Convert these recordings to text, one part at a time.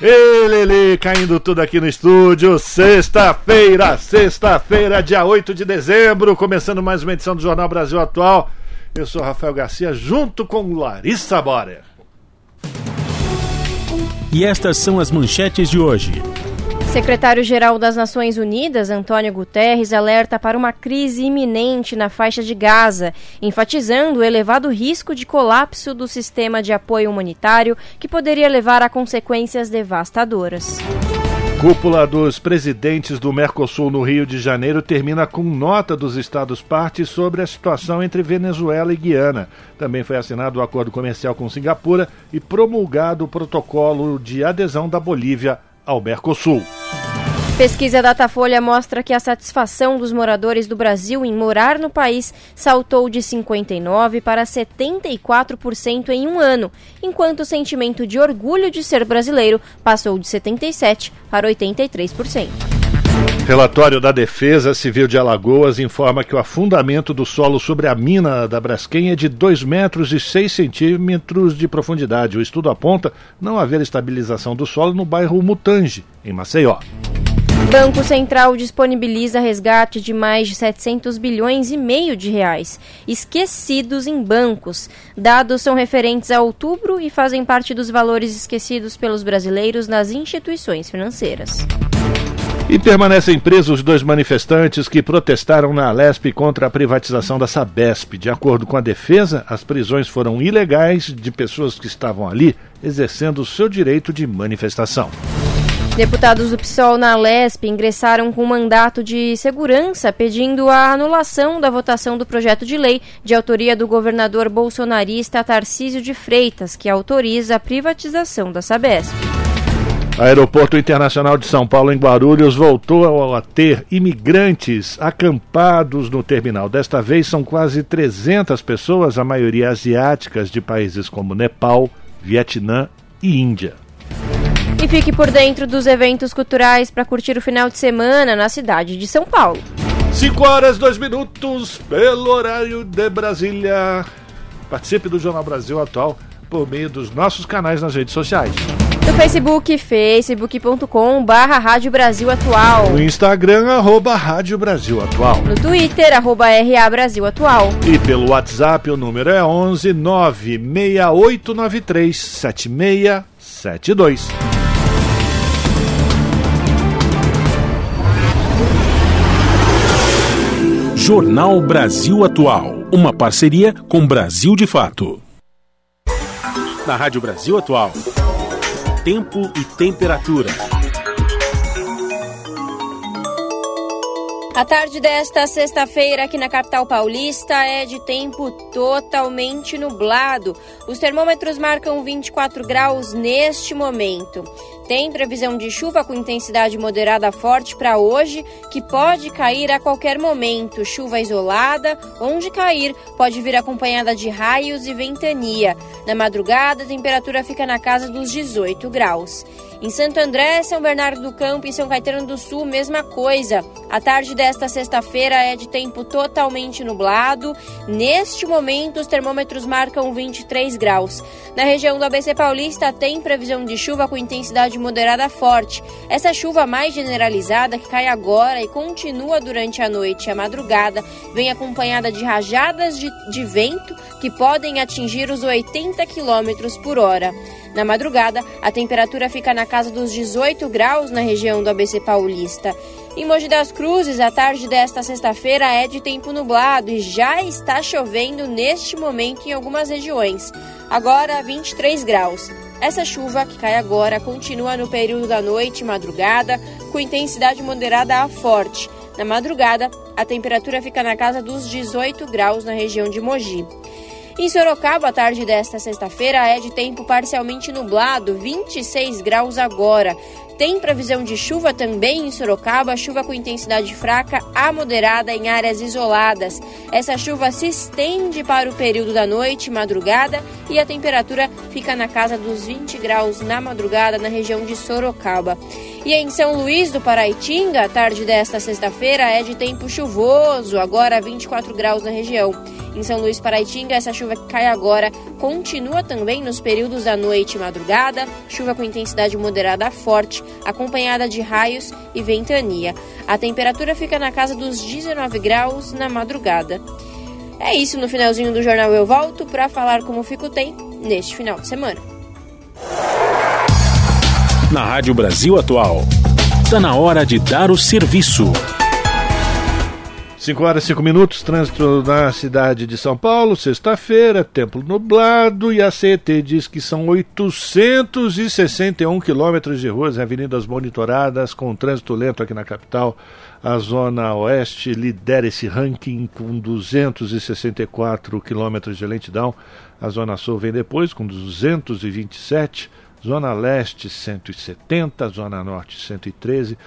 Ele caindo tudo aqui no estúdio. Sexta-feira, sexta-feira, dia 8 de dezembro, começando mais uma edição do Jornal Brasil Atual. Eu sou Rafael Garcia, junto com Larissa Borer. E estas são as manchetes de hoje. Secretário-Geral das Nações Unidas, Antônio Guterres, alerta para uma crise iminente na faixa de Gaza, enfatizando o elevado risco de colapso do sistema de apoio humanitário que poderia levar a consequências devastadoras. Cúpula dos presidentes do Mercosul no Rio de Janeiro termina com nota dos Estados partes sobre a situação entre Venezuela e Guiana. Também foi assinado o acordo comercial com Singapura e promulgado o protocolo de adesão da Bolívia ao Mercosul. Pesquisa Datafolha mostra que a satisfação dos moradores do Brasil em morar no país saltou de 59% para 74% em um ano, enquanto o sentimento de orgulho de ser brasileiro passou de 77% para 83%. Relatório da Defesa Civil de Alagoas informa que o afundamento do solo sobre a mina da Braskem é de 2 metros e 6 centímetros de profundidade. O estudo aponta não haver estabilização do solo no bairro Mutange, em Maceió. Banco Central disponibiliza resgate de mais de 700 bilhões e meio de reais, esquecidos em bancos. Dados são referentes a outubro e fazem parte dos valores esquecidos pelos brasileiros nas instituições financeiras. E permanecem presos dois manifestantes que protestaram na Alesp contra a privatização da Sabesp. De acordo com a defesa, as prisões foram ilegais de pessoas que estavam ali exercendo o seu direito de manifestação. Deputados do PSOL na Lesp ingressaram com mandato de segurança pedindo a anulação da votação do projeto de lei de autoria do governador bolsonarista Tarcísio de Freitas, que autoriza a privatização da Sabesp. Aeroporto Internacional de São Paulo, em Guarulhos, voltou a ter imigrantes acampados no terminal. Desta vez são quase 300 pessoas, a maioria asiáticas de países como Nepal, Vietnã e Índia. E fique por dentro dos eventos culturais para curtir o final de semana na cidade de São Paulo. 5 horas, 2 minutos, pelo horário de Brasília. Participe do Jornal Brasil Atual por meio dos nossos canais nas redes sociais. No Facebook, facebook.com barra Rádio Brasil Atual. No Instagram, arroba Rádio Brasil Atual. No Twitter, arroba RA Brasil Atual. E pelo WhatsApp, o número é 11 96893 7672. Jornal Brasil Atual, uma parceria com Brasil de Fato. Na Rádio Brasil Atual, tempo e temperatura. A tarde desta sexta-feira aqui na capital paulista é de tempo totalmente nublado. Os termômetros marcam 24 graus neste momento. Tem previsão de chuva com intensidade moderada forte para hoje, que pode cair a qualquer momento. Chuva isolada, onde cair, pode vir acompanhada de raios e ventania. Na madrugada, a temperatura fica na casa dos 18 graus. Em Santo André, São Bernardo do Campo e São Caetano do Sul, mesma coisa. A tarde desta sexta-feira é de tempo totalmente nublado. Neste momento, os termômetros marcam 23 graus. Na região do ABC Paulista, tem previsão de chuva com intensidade moderada forte. Essa chuva mais generalizada, que cai agora e continua durante a noite e a madrugada, vem acompanhada de rajadas de, de vento que podem atingir os 80 km por hora. Na madrugada, a temperatura fica na casa dos 18 graus na região do ABC Paulista. Em Mogi das Cruzes, a tarde desta sexta-feira é de tempo nublado e já está chovendo neste momento em algumas regiões. Agora, 23 graus. Essa chuva que cai agora continua no período da noite e madrugada, com intensidade moderada a forte. Na madrugada, a temperatura fica na casa dos 18 graus na região de Mogi. Em Sorocaba, a tarde desta sexta-feira é de tempo parcialmente nublado, 26 graus agora. Tem previsão de chuva também em Sorocaba, chuva com intensidade fraca a moderada em áreas isoladas. Essa chuva se estende para o período da noite, madrugada, e a temperatura fica na casa dos 20 graus na madrugada na região de Sorocaba. E em São Luís do Paraitinga, tarde desta sexta-feira é de tempo chuvoso, agora 24 graus na região. Em São Luís Paraitinga, essa chuva que cai agora continua também nos períodos da noite e madrugada, chuva com intensidade moderada a forte, acompanhada de raios e ventania. A temperatura fica na casa dos 19 graus na madrugada. É isso, no finalzinho do jornal eu volto para falar como fica o tempo neste final de semana. Na Rádio Brasil Atual, está na hora de dar o serviço. 5 horas e 5 minutos, trânsito na cidade de São Paulo, sexta-feira, tempo nublado e a CET diz que são 861 quilômetros de ruas e avenidas monitoradas com trânsito lento aqui na capital. A zona oeste lidera esse ranking com 264 quilômetros de lentidão. A zona sul vem depois com 227, zona leste 170, zona norte 113.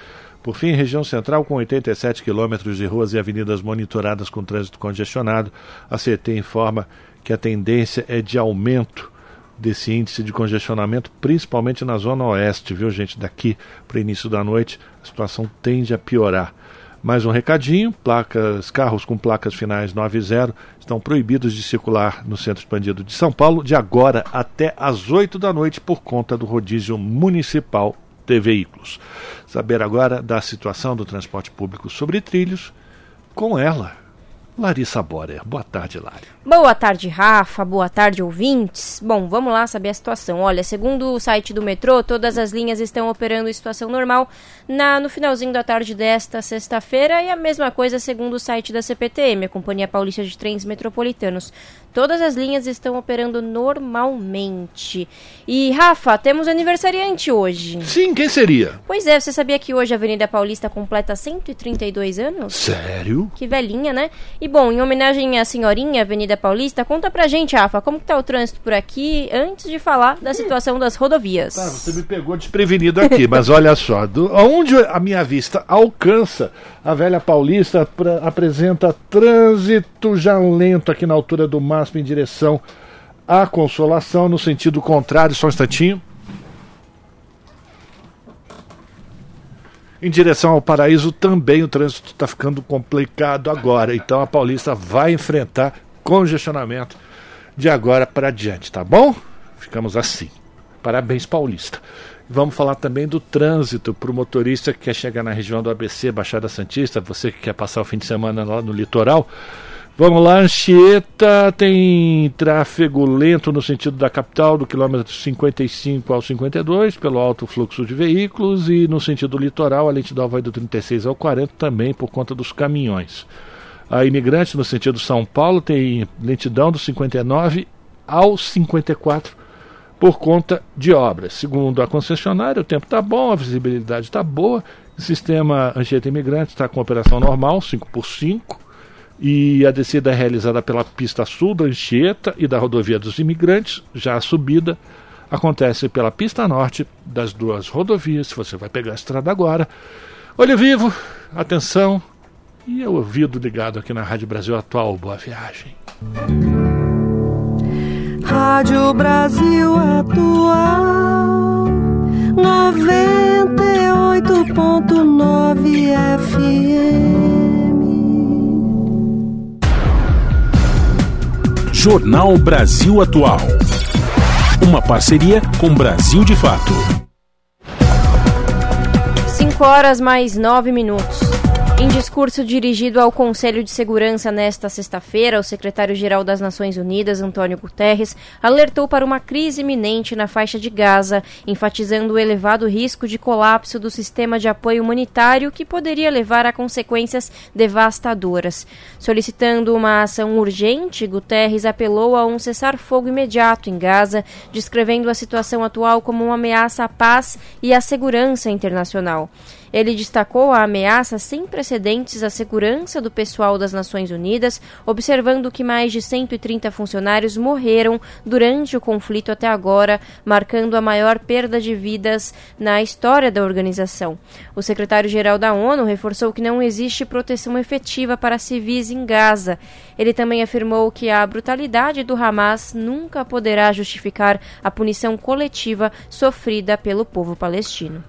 Por fim, região central com 87 quilômetros de ruas e avenidas monitoradas com trânsito congestionado, a CT informa que a tendência é de aumento desse índice de congestionamento, principalmente na zona oeste, viu gente? Daqui para o início da noite, a situação tende a piorar. Mais um recadinho: placas, carros com placas finais 9 e 0 estão proibidos de circular no centro expandido de São Paulo de agora até às 8 da noite por conta do rodízio municipal de veículos. Saber agora da situação do transporte público sobre trilhos com ela, Larissa Borer. Boa tarde, Lari. Boa tarde, Rafa. Boa tarde, ouvintes. Bom, vamos lá saber a situação. Olha, segundo o site do metrô, todas as linhas estão operando em situação normal na, no finalzinho da tarde desta sexta-feira e a mesma coisa segundo o site da CPTM, a Companhia Paulista de Trens Metropolitanos. Todas as linhas estão operando normalmente. E, Rafa, temos aniversariante hoje. Sim, quem seria? Pois é, você sabia que hoje a Avenida Paulista completa 132 anos? Sério? Que velhinha, né? E bom, em homenagem à senhorinha Avenida Paulista, conta pra gente, Rafa, como que tá o trânsito por aqui antes de falar da situação das rodovias. Tá, você me pegou desprevenido aqui, mas olha só, do, onde a minha vista alcança, a velha Paulista apresenta trânsito já lento aqui na altura do MASP em direção à Consolação, no sentido contrário, só um instantinho. Em direção ao paraíso também o trânsito está ficando complicado agora. Então a Paulista vai enfrentar congestionamento de agora para diante, tá bom? Ficamos assim. Parabéns, Paulista. Vamos falar também do trânsito para o motorista que quer chegar na região do ABC, Baixada Santista, você que quer passar o fim de semana lá no litoral. Vamos lá, Anchieta tem tráfego lento no sentido da capital, do quilômetro 55 ao 52, pelo alto fluxo de veículos, e no sentido litoral, a lentidão vai do 36 ao 40 também por conta dos caminhões. A imigrante no sentido São Paulo tem lentidão do 59 ao 54 por conta de obras. Segundo a concessionária, o tempo está bom, a visibilidade está boa, o sistema Anchieta Imigrante está com operação normal, 5 por 5 e a descida é realizada pela pista sul da Anchieta e da rodovia dos imigrantes. Já a subida acontece pela pista norte das duas rodovias, se você vai pegar a estrada agora. Olho vivo, atenção e o ouvido ligado aqui na Rádio Brasil Atual. Boa viagem. Rádio Brasil Atual 98.9 FM Jornal Brasil Atual. Uma parceria com Brasil de Fato. 5 horas mais 9 minutos. Em discurso dirigido ao Conselho de Segurança nesta sexta-feira, o secretário-geral das Nações Unidas, Antônio Guterres, alertou para uma crise iminente na faixa de Gaza, enfatizando o elevado risco de colapso do sistema de apoio humanitário que poderia levar a consequências devastadoras. Solicitando uma ação urgente, Guterres apelou a um cessar-fogo imediato em Gaza, descrevendo a situação atual como uma ameaça à paz e à segurança internacional. Ele destacou a ameaça sem precedentes à segurança do pessoal das Nações Unidas, observando que mais de 130 funcionários morreram durante o conflito até agora, marcando a maior perda de vidas na história da organização. O secretário-geral da ONU reforçou que não existe proteção efetiva para civis em Gaza. Ele também afirmou que a brutalidade do Hamas nunca poderá justificar a punição coletiva sofrida pelo povo palestino.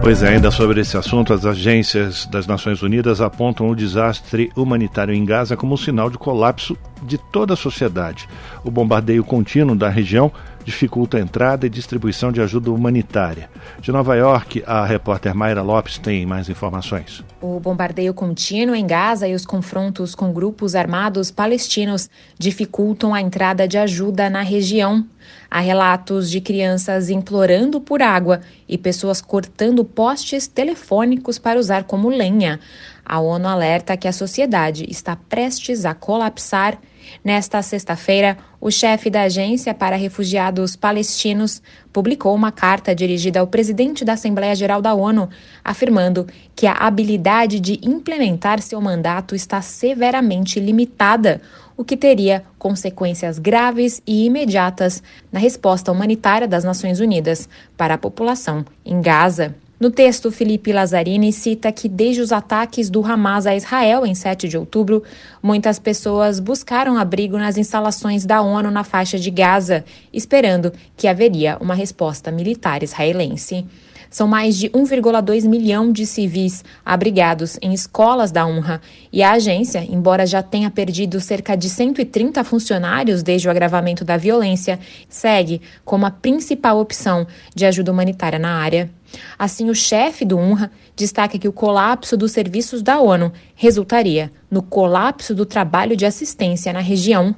Pois é, ainda sobre esse assunto, as agências das Nações Unidas apontam o desastre humanitário em Gaza como um sinal de colapso de toda a sociedade. O bombardeio contínuo da região dificulta a entrada e distribuição de ajuda humanitária. De Nova York, a repórter Mayra Lopes tem mais informações. O bombardeio contínuo em Gaza e os confrontos com grupos armados palestinos dificultam a entrada de ajuda na região. Há relatos de crianças implorando por água e pessoas cortando postes telefônicos para usar como lenha. A ONU alerta que a sociedade está prestes a colapsar Nesta sexta-feira, o chefe da Agência para Refugiados Palestinos publicou uma carta dirigida ao presidente da Assembleia Geral da ONU, afirmando que a habilidade de implementar seu mandato está severamente limitada, o que teria consequências graves e imediatas na resposta humanitária das Nações Unidas para a população em Gaza. No texto, Felipe Lazzarini cita que desde os ataques do Hamas a Israel em 7 de outubro, muitas pessoas buscaram abrigo nas instalações da ONU na faixa de Gaza, esperando que haveria uma resposta militar israelense. São mais de 1,2 milhão de civis abrigados em escolas da UNRWA e a agência, embora já tenha perdido cerca de 130 funcionários desde o agravamento da violência, segue como a principal opção de ajuda humanitária na área. Assim, o chefe do UNRWA destaca que o colapso dos serviços da ONU resultaria no colapso do trabalho de assistência na região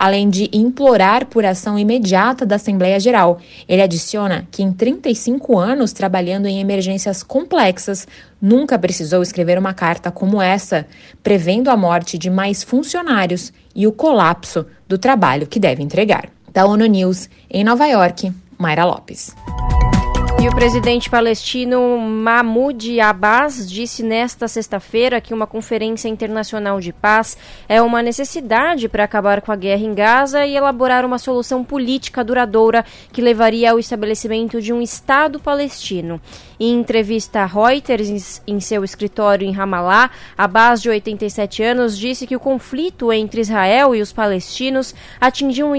além de implorar por ação imediata da Assembleia Geral. Ele adiciona que em 35 anos trabalhando em emergências complexas, nunca precisou escrever uma carta como essa, prevendo a morte de mais funcionários e o colapso do trabalho que deve entregar. Da ONU News, em Nova York, Mayra Lopes. E o presidente palestino Mahmoud Abbas disse nesta sexta-feira que uma conferência internacional de paz é uma necessidade para acabar com a guerra em Gaza e elaborar uma solução política duradoura que levaria ao estabelecimento de um Estado palestino. Em entrevista a Reuters em seu escritório em Ramallah, Abbas, de 87 anos, disse que o conflito entre Israel e os palestinos atingiu um,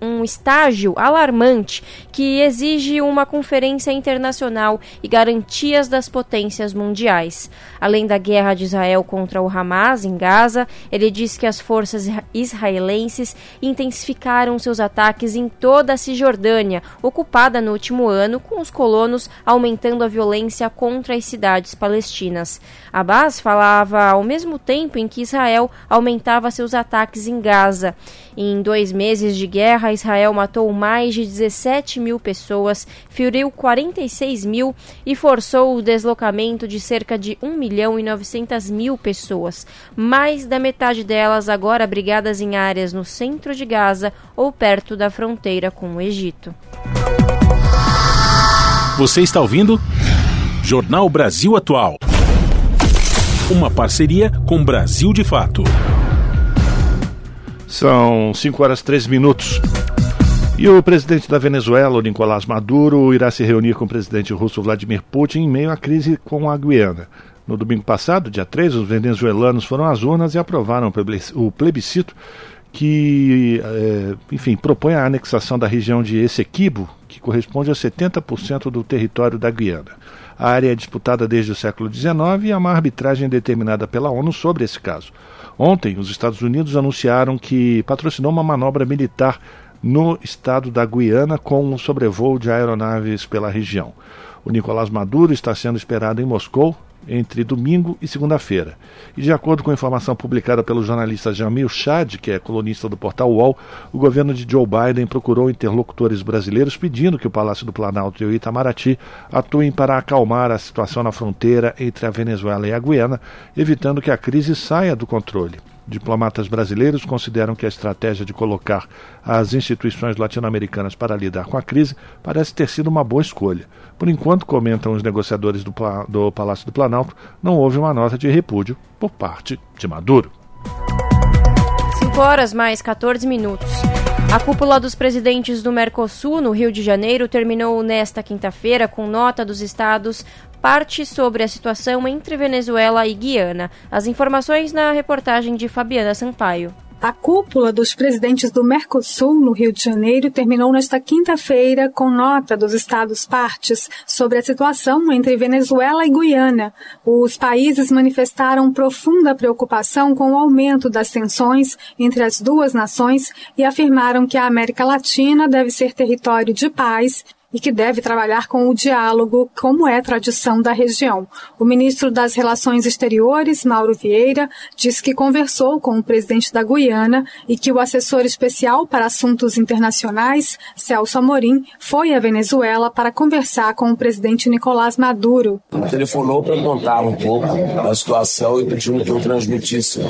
um estágio alarmante que exige uma conferência internacional e garantias das potências mundiais. Além da guerra de Israel contra o Hamas em Gaza, ele disse que as forças israelenses intensificaram seus ataques em toda a Cisjordânia, ocupada no último ano, com os colonos aumentando a violência contra as cidades palestinas. Abbas falava ao mesmo tempo em que Israel aumentava seus ataques em Gaza. Em dois meses de guerra, Israel matou mais de 17 mil pessoas, feriu 46 mil e forçou o deslocamento de cerca de 1 milhão e 900 mil pessoas, mais da metade delas agora abrigadas em áreas no centro de Gaza ou perto da fronteira com o Egito. Você está ouvindo? Jornal Brasil Atual. Uma parceria com Brasil de Fato. São 5 horas e 13 minutos. E o presidente da Venezuela, Nicolás Maduro, irá se reunir com o presidente russo Vladimir Putin em meio à crise com a Guiana. No domingo passado, dia 3, os venezuelanos foram às urnas e aprovaram o plebiscito que, é, enfim, propõe a anexação da região de Essequibo, que corresponde a 70% do território da Guiana. A área é disputada desde o século XIX e há uma arbitragem determinada pela ONU sobre esse caso. Ontem, os Estados Unidos anunciaram que patrocinou uma manobra militar no estado da Guiana com um sobrevoo de aeronaves pela região. O Nicolás Maduro está sendo esperado em Moscou entre domingo e segunda-feira. E de acordo com informação publicada pelo jornalista Jamil Chad, que é colunista do portal UOL, o governo de Joe Biden procurou interlocutores brasileiros pedindo que o Palácio do Planalto e o Itamaraty atuem para acalmar a situação na fronteira entre a Venezuela e a Guiana, evitando que a crise saia do controle. Diplomatas brasileiros consideram que a estratégia de colocar as instituições latino-americanas para lidar com a crise parece ter sido uma boa escolha. Por enquanto, comentam os negociadores do, do Palácio do Planalto, não houve uma nota de repúdio por parte de Maduro. 5 horas mais 14 minutos. A cúpula dos presidentes do Mercosul, no Rio de Janeiro, terminou nesta quinta-feira com nota dos estados parte sobre a situação entre Venezuela e Guiana. As informações na reportagem de Fabiana Sampaio. A cúpula dos presidentes do Mercosul, no Rio de Janeiro, terminou nesta quinta-feira com nota dos Estados partes sobre a situação entre Venezuela e Guiana. Os países manifestaram profunda preocupação com o aumento das tensões entre as duas nações e afirmaram que a América Latina deve ser território de paz e que deve trabalhar com o diálogo, como é tradição da região. O ministro das Relações Exteriores, Mauro Vieira, disse que conversou com o presidente da Guiana e que o assessor especial para assuntos internacionais, Celso Amorim, foi à Venezuela para conversar com o presidente Nicolás Maduro. Telefonou para contar um pouco da situação e pediu que eu transmitisse uh,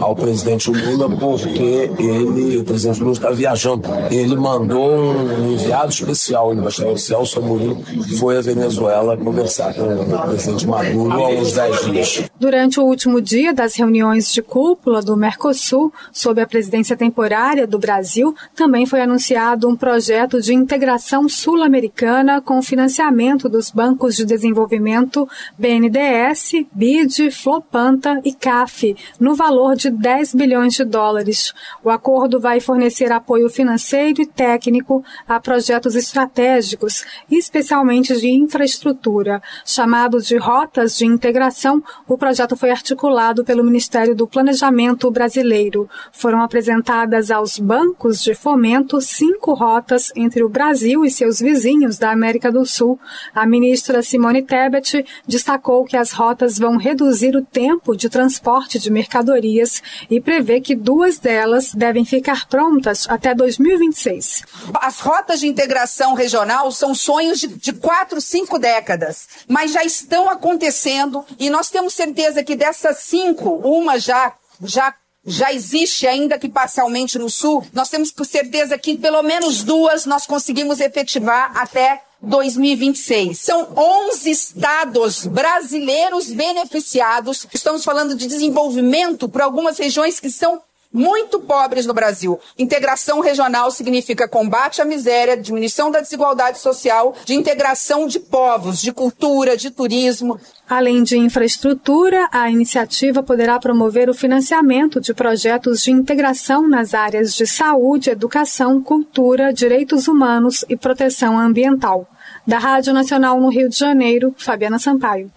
ao presidente Lula, porque ele, o presidente Lula está viajando. Ele mandou um enviado especial embaixador Celso Amorim foi à Venezuela conversar com o presidente Maduro há uns 10 dias. Durante o último dia das reuniões de cúpula do Mercosul, sob a presidência temporária do Brasil, também foi anunciado um projeto de integração sul-americana com financiamento dos bancos de desenvolvimento BNDES, BID, Flopanta e CAF, no valor de 10 bilhões de dólares. O acordo vai fornecer apoio financeiro e técnico a projetos estratégicos estratégicos, especialmente de infraestrutura. Chamado de Rotas de Integração, o projeto foi articulado pelo Ministério do Planejamento brasileiro. Foram apresentadas aos bancos de fomento cinco rotas entre o Brasil e seus vizinhos da América do Sul. A ministra Simone Tebet destacou que as rotas vão reduzir o tempo de transporte de mercadorias e prevê que duas delas devem ficar prontas até 2026. As rotas de integração regional são sonhos de, de quatro, cinco décadas, mas já estão acontecendo e nós temos certeza que dessas cinco, uma já, já já existe, ainda que parcialmente no Sul, nós temos certeza que pelo menos duas nós conseguimos efetivar até 2026. São 11 estados brasileiros beneficiados. Estamos falando de desenvolvimento para algumas regiões que são muito pobres no Brasil. Integração regional significa combate à miséria, diminuição da desigualdade social, de integração de povos, de cultura, de turismo. Além de infraestrutura, a iniciativa poderá promover o financiamento de projetos de integração nas áreas de saúde, educação, cultura, direitos humanos e proteção ambiental. Da Rádio Nacional no Rio de Janeiro, Fabiana Sampaio.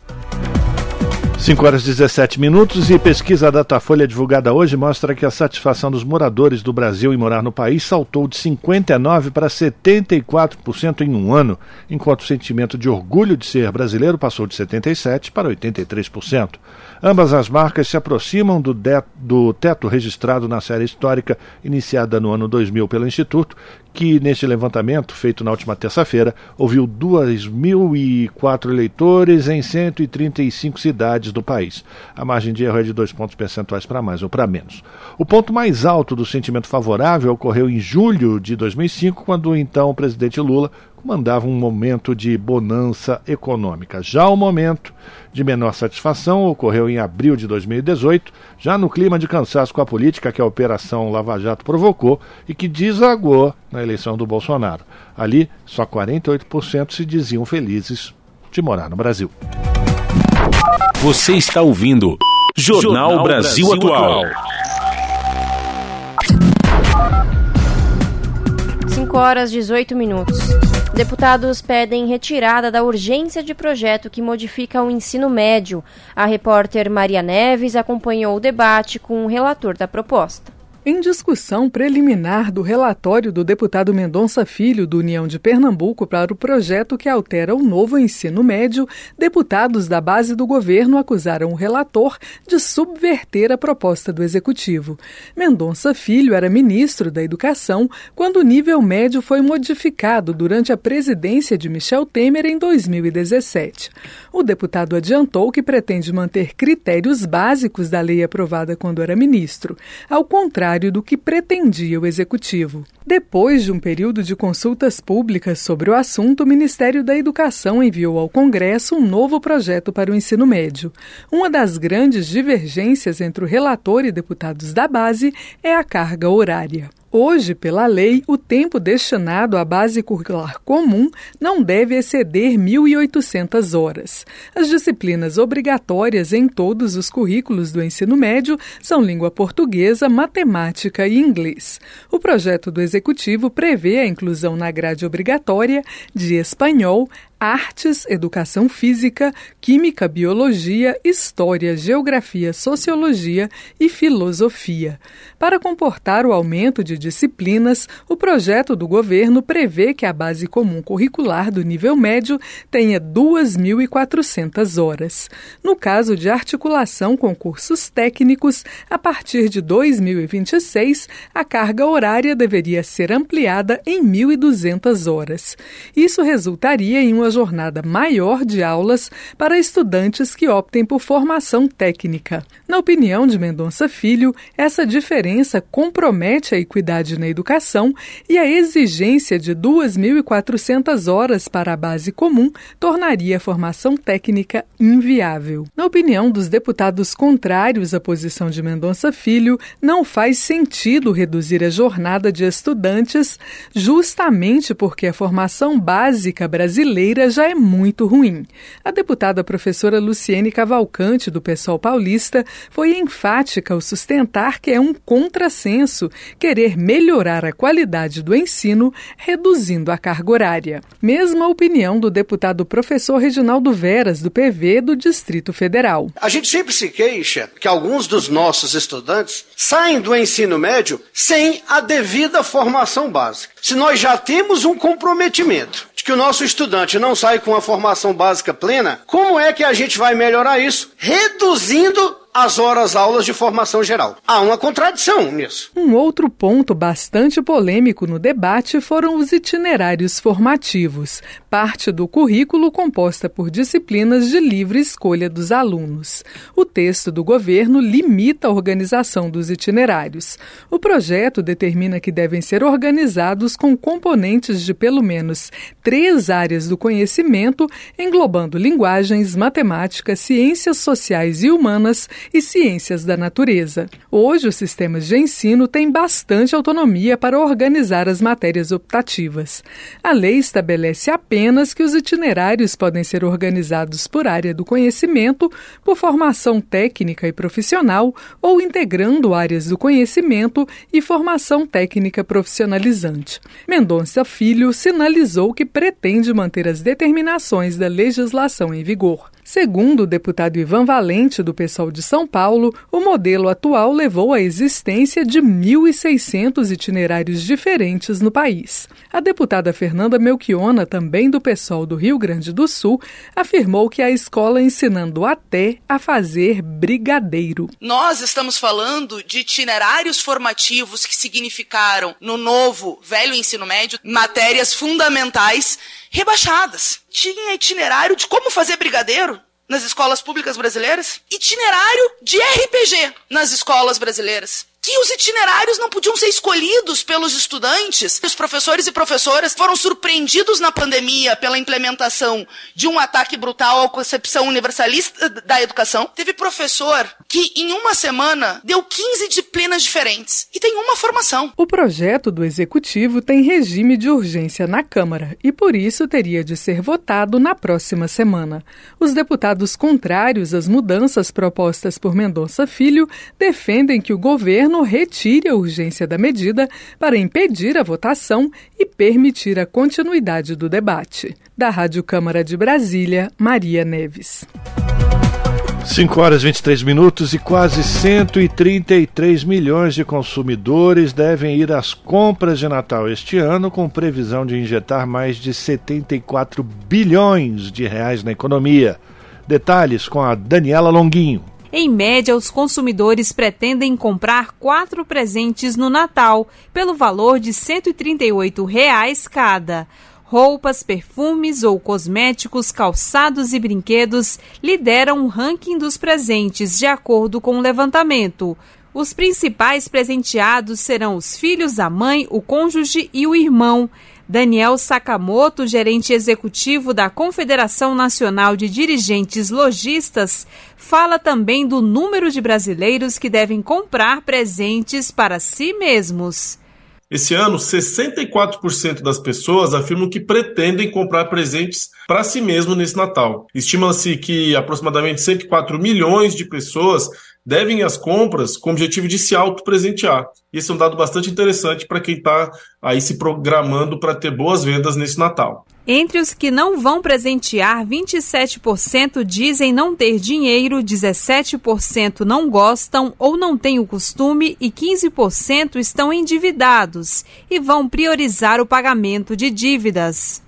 5 horas e 17 minutos e pesquisa Datafolha divulgada hoje mostra que a satisfação dos moradores do Brasil em morar no país saltou de 59% para 74% em um ano, enquanto o sentimento de orgulho de ser brasileiro passou de 77% para 83%. Ambas as marcas se aproximam do, do teto registrado na série histórica iniciada no ano 2000 pelo Instituto, que neste levantamento, feito na última terça-feira, ouviu 2.004 eleitores em 135 cidades do país. A margem de erro é de dois pontos percentuais para mais ou para menos. O ponto mais alto do sentimento favorável ocorreu em julho de 2005, quando então o presidente Lula comandava um momento de bonança econômica. Já o momento de menor satisfação ocorreu em abril de 2018, já no clima de cansaço com a política que a Operação Lava Jato provocou e que desagou na eleição do Bolsonaro. Ali, só 48% se diziam felizes de morar no Brasil. Você está ouvindo Jornal, Jornal Brasil, Brasil, Atual. 5 horas 18 minutos. Deputados pedem retirada da urgência de projeto que modifica o ensino médio. A repórter Maria Neves acompanhou o debate com o relator da proposta. Em discussão preliminar do relatório do deputado Mendonça Filho, do União de Pernambuco, para o projeto que altera o novo ensino médio, deputados da base do governo acusaram o relator de subverter a proposta do executivo. Mendonça Filho era ministro da Educação quando o nível médio foi modificado durante a presidência de Michel Temer em 2017. O deputado adiantou que pretende manter critérios básicos da lei aprovada quando era ministro. Ao contrário, do que pretendia o executivo. Depois de um período de consultas públicas sobre o assunto, o Ministério da Educação enviou ao Congresso um novo projeto para o ensino médio. Uma das grandes divergências entre o relator e deputados da base é a carga horária. Hoje, pela lei, o tempo destinado à base curricular comum não deve exceder 1.800 horas. As disciplinas obrigatórias em todos os currículos do ensino médio são língua portuguesa, matemática e inglês. O projeto do Executivo prevê a inclusão na grade obrigatória de espanhol, artes, educação física, química, biologia, história, geografia, sociologia e filosofia. Para comportar o aumento de disciplinas, o projeto do governo prevê que a base comum curricular do nível médio tenha 2.400 horas. No caso de articulação com cursos técnicos, a partir de 2026, a carga horária deveria ser ampliada em 1.200 horas. Isso resultaria em uma jornada maior de aulas para estudantes que optem por formação técnica. Na opinião de Mendonça Filho, essa diferença compromete a equidade na educação e a exigência de 2.400 horas para a base comum tornaria a formação técnica inviável. Na opinião dos deputados contrários à posição de Mendonça Filho, não faz sentido reduzir a jornada de estudantes justamente porque a formação básica brasileira já é muito ruim. A deputada professora Luciene Cavalcante, do PSOL paulista, foi enfática ao sustentar que é um contrassenso querer melhorar a qualidade do ensino reduzindo a carga horária. Mesma opinião do deputado professor Reginaldo Veras, do PV do Distrito Federal. A gente sempre se queixa que alguns dos nossos estudantes saem do ensino médio sem a devida formação básica. Se nós já temos um comprometimento que o nosso estudante não sai com a formação básica plena, como é que a gente vai melhorar isso? Reduzindo as horas aulas de formação geral. Há uma contradição nisso. Um outro ponto bastante polêmico no debate foram os itinerários formativos, parte do currículo composta por disciplinas de livre escolha dos alunos. O texto do governo limita a organização dos itinerários. O projeto determina que devem ser organizados com componentes de pelo menos três áreas do conhecimento, englobando linguagens, matemática, ciências sociais e humanas e ciências da natureza. Hoje, os sistemas de ensino têm bastante autonomia para organizar as matérias optativas. A lei estabelece apenas que os itinerários podem ser organizados por área do conhecimento, por formação técnica e profissional ou integrando áreas do conhecimento e formação técnica profissionalizante. Mendonça Filho sinalizou que pretende manter as determinações da legislação em vigor. Segundo o deputado Ivan Valente, do PSOL de São Paulo, o modelo atual levou à existência de 1.600 itinerários diferentes no país. A deputada Fernanda Melchiona, também do PSOL do Rio Grande do Sul, afirmou que a escola ensinando até a fazer brigadeiro. Nós estamos falando de itinerários formativos que significaram, no novo velho ensino médio, matérias fundamentais rebaixadas. Tinha itinerário de como fazer brigadeiro nas escolas públicas brasileiras, itinerário de RPG nas escolas brasileiras que os itinerários não podiam ser escolhidos pelos estudantes. Os professores e professoras foram surpreendidos na pandemia pela implementação de um ataque brutal à concepção universalista da educação. Teve professor que, em uma semana, deu 15 disciplinas diferentes e tem uma formação. O projeto do Executivo tem regime de urgência na Câmara e, por isso, teria de ser votado na próxima semana. Os deputados contrários às mudanças propostas por Mendonça Filho defendem que o governo retire a urgência da medida para impedir a votação e permitir a continuidade do debate. Da Rádio Câmara de Brasília, Maria Neves. 5 horas e 23 minutos e quase 133 milhões de consumidores devem ir às compras de Natal este ano, com previsão de injetar mais de 74 bilhões de reais na economia. Detalhes com a Daniela Longuinho. Em média, os consumidores pretendem comprar quatro presentes no Natal, pelo valor de 138 reais cada roupas, perfumes ou cosméticos, calçados e brinquedos lideram o ranking dos presentes, de acordo com o levantamento. Os principais presenteados serão os filhos, a mãe, o cônjuge e o irmão. Daniel Sakamoto, gerente executivo da Confederação Nacional de Dirigentes Logistas, fala também do número de brasileiros que devem comprar presentes para si mesmos. Esse ano, 64% das pessoas afirmam que pretendem comprar presentes para si mesmo nesse Natal. Estima-se que aproximadamente 104 milhões de pessoas devem às compras com o objetivo de se autopresentear. Esse é um dado bastante interessante para quem está aí se programando para ter boas vendas nesse Natal. Entre os que não vão presentear, 27% dizem não ter dinheiro, 17% não gostam ou não têm o costume e 15% estão endividados e vão priorizar o pagamento de dívidas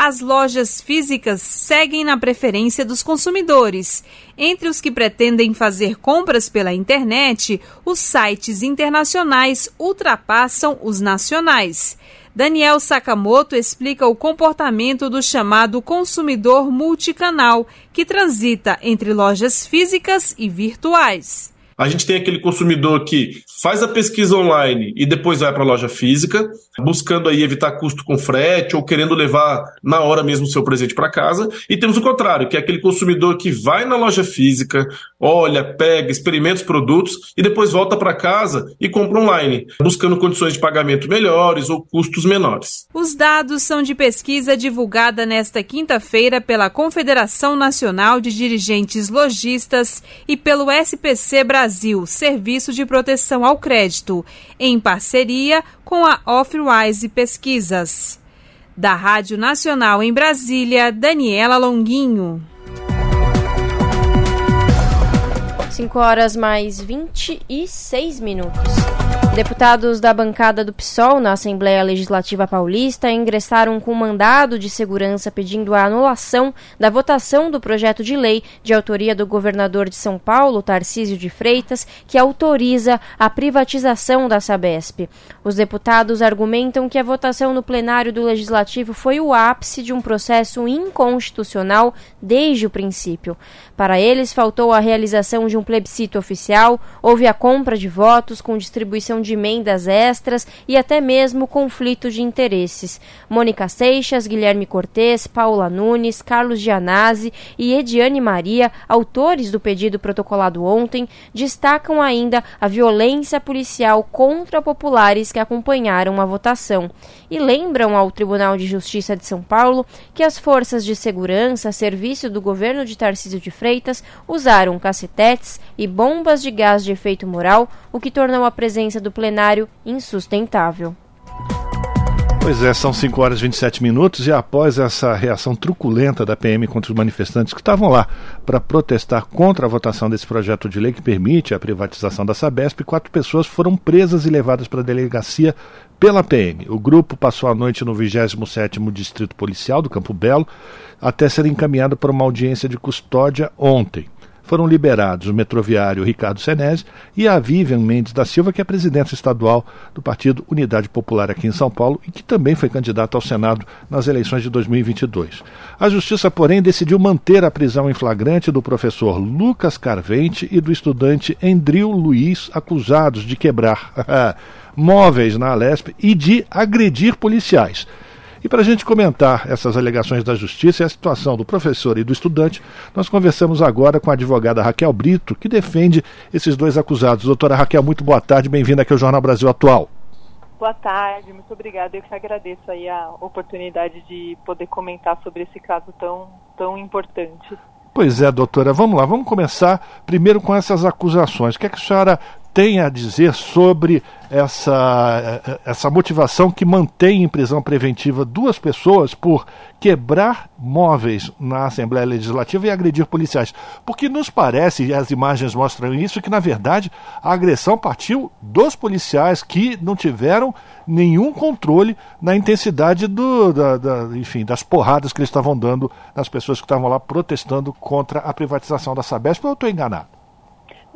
as lojas físicas seguem na preferência dos consumidores. Entre os que pretendem fazer compras pela internet, os sites internacionais ultrapassam os nacionais. Daniel Sakamoto explica o comportamento do chamado consumidor multicanal, que transita entre lojas físicas e virtuais. A gente tem aquele consumidor que faz a pesquisa online e depois vai para a loja física, buscando aí evitar custo com frete ou querendo levar na hora mesmo o seu presente para casa. E temos o contrário, que é aquele consumidor que vai na loja física, olha, pega, experimenta os produtos e depois volta para casa e compra online, buscando condições de pagamento melhores ou custos menores. Os dados são de pesquisa divulgada nesta quinta-feira pela Confederação Nacional de Dirigentes Logistas e pelo SPC Brasil, Serviço de Proteção ao crédito, em parceria com a Offwise Pesquisas. Da Rádio Nacional em Brasília, Daniela Longuinho. 5 horas mais 26 minutos. Deputados da bancada do PSOL na Assembleia Legislativa Paulista ingressaram com mandado de segurança pedindo a anulação da votação do projeto de lei de autoria do governador de São Paulo, Tarcísio de Freitas, que autoriza a privatização da Sabesp. Os deputados argumentam que a votação no plenário do Legislativo foi o ápice de um processo inconstitucional desde o princípio. Para eles, faltou a realização de um plebiscito oficial, houve a compra de votos com distribuição de emendas extras e até mesmo conflito de interesses. Mônica Seixas, Guilherme Cortes, Paula Nunes, Carlos Gianazzi e Ediane Maria, autores do pedido protocolado ontem, destacam ainda a violência policial contra populares que acompanharam a votação e lembram ao Tribunal de Justiça de São Paulo que as forças de segurança, serviço do governo de Tarcísio de Freitas, usaram cacetetes e bombas de gás de efeito moral, o que tornou a presença do plenário insustentável. Pois é, são 5 horas e 27 minutos e após essa reação truculenta da PM contra os manifestantes que estavam lá para protestar contra a votação desse projeto de lei que permite a privatização da Sabesp, quatro pessoas foram presas e levadas para a delegacia pela PM. O grupo passou a noite no 27º Distrito Policial do Campo Belo até ser encaminhado para uma audiência de custódia ontem. Foram liberados o metroviário Ricardo Senese e a Vivian Mendes da Silva, que é presidente estadual do Partido Unidade Popular aqui em São Paulo e que também foi candidato ao Senado nas eleições de 2022. A Justiça, porém, decidiu manter a prisão em flagrante do professor Lucas Carvente e do estudante Endril Luiz, acusados de quebrar móveis na Alesp e de agredir policiais. E para a gente comentar essas alegações da Justiça e a situação do professor e do estudante, nós conversamos agora com a advogada Raquel Brito, que defende esses dois acusados. Doutora Raquel, muito boa tarde, bem-vinda aqui ao Jornal Brasil Atual. Boa tarde, muito obrigada. Eu que agradeço aí a oportunidade de poder comentar sobre esse caso tão, tão importante. Pois é, doutora, vamos lá, vamos começar primeiro com essas acusações. O que, é que a senhora tem a dizer sobre essa, essa motivação que mantém em prisão preventiva duas pessoas por quebrar móveis na Assembleia Legislativa e agredir policiais? Porque nos parece, e as imagens mostram isso, que na verdade a agressão partiu dos policiais que não tiveram nenhum controle na intensidade do, da, da, enfim, das porradas que eles estavam dando nas pessoas que estavam lá protestando contra a privatização da Sabesp. Ou eu estou enganado?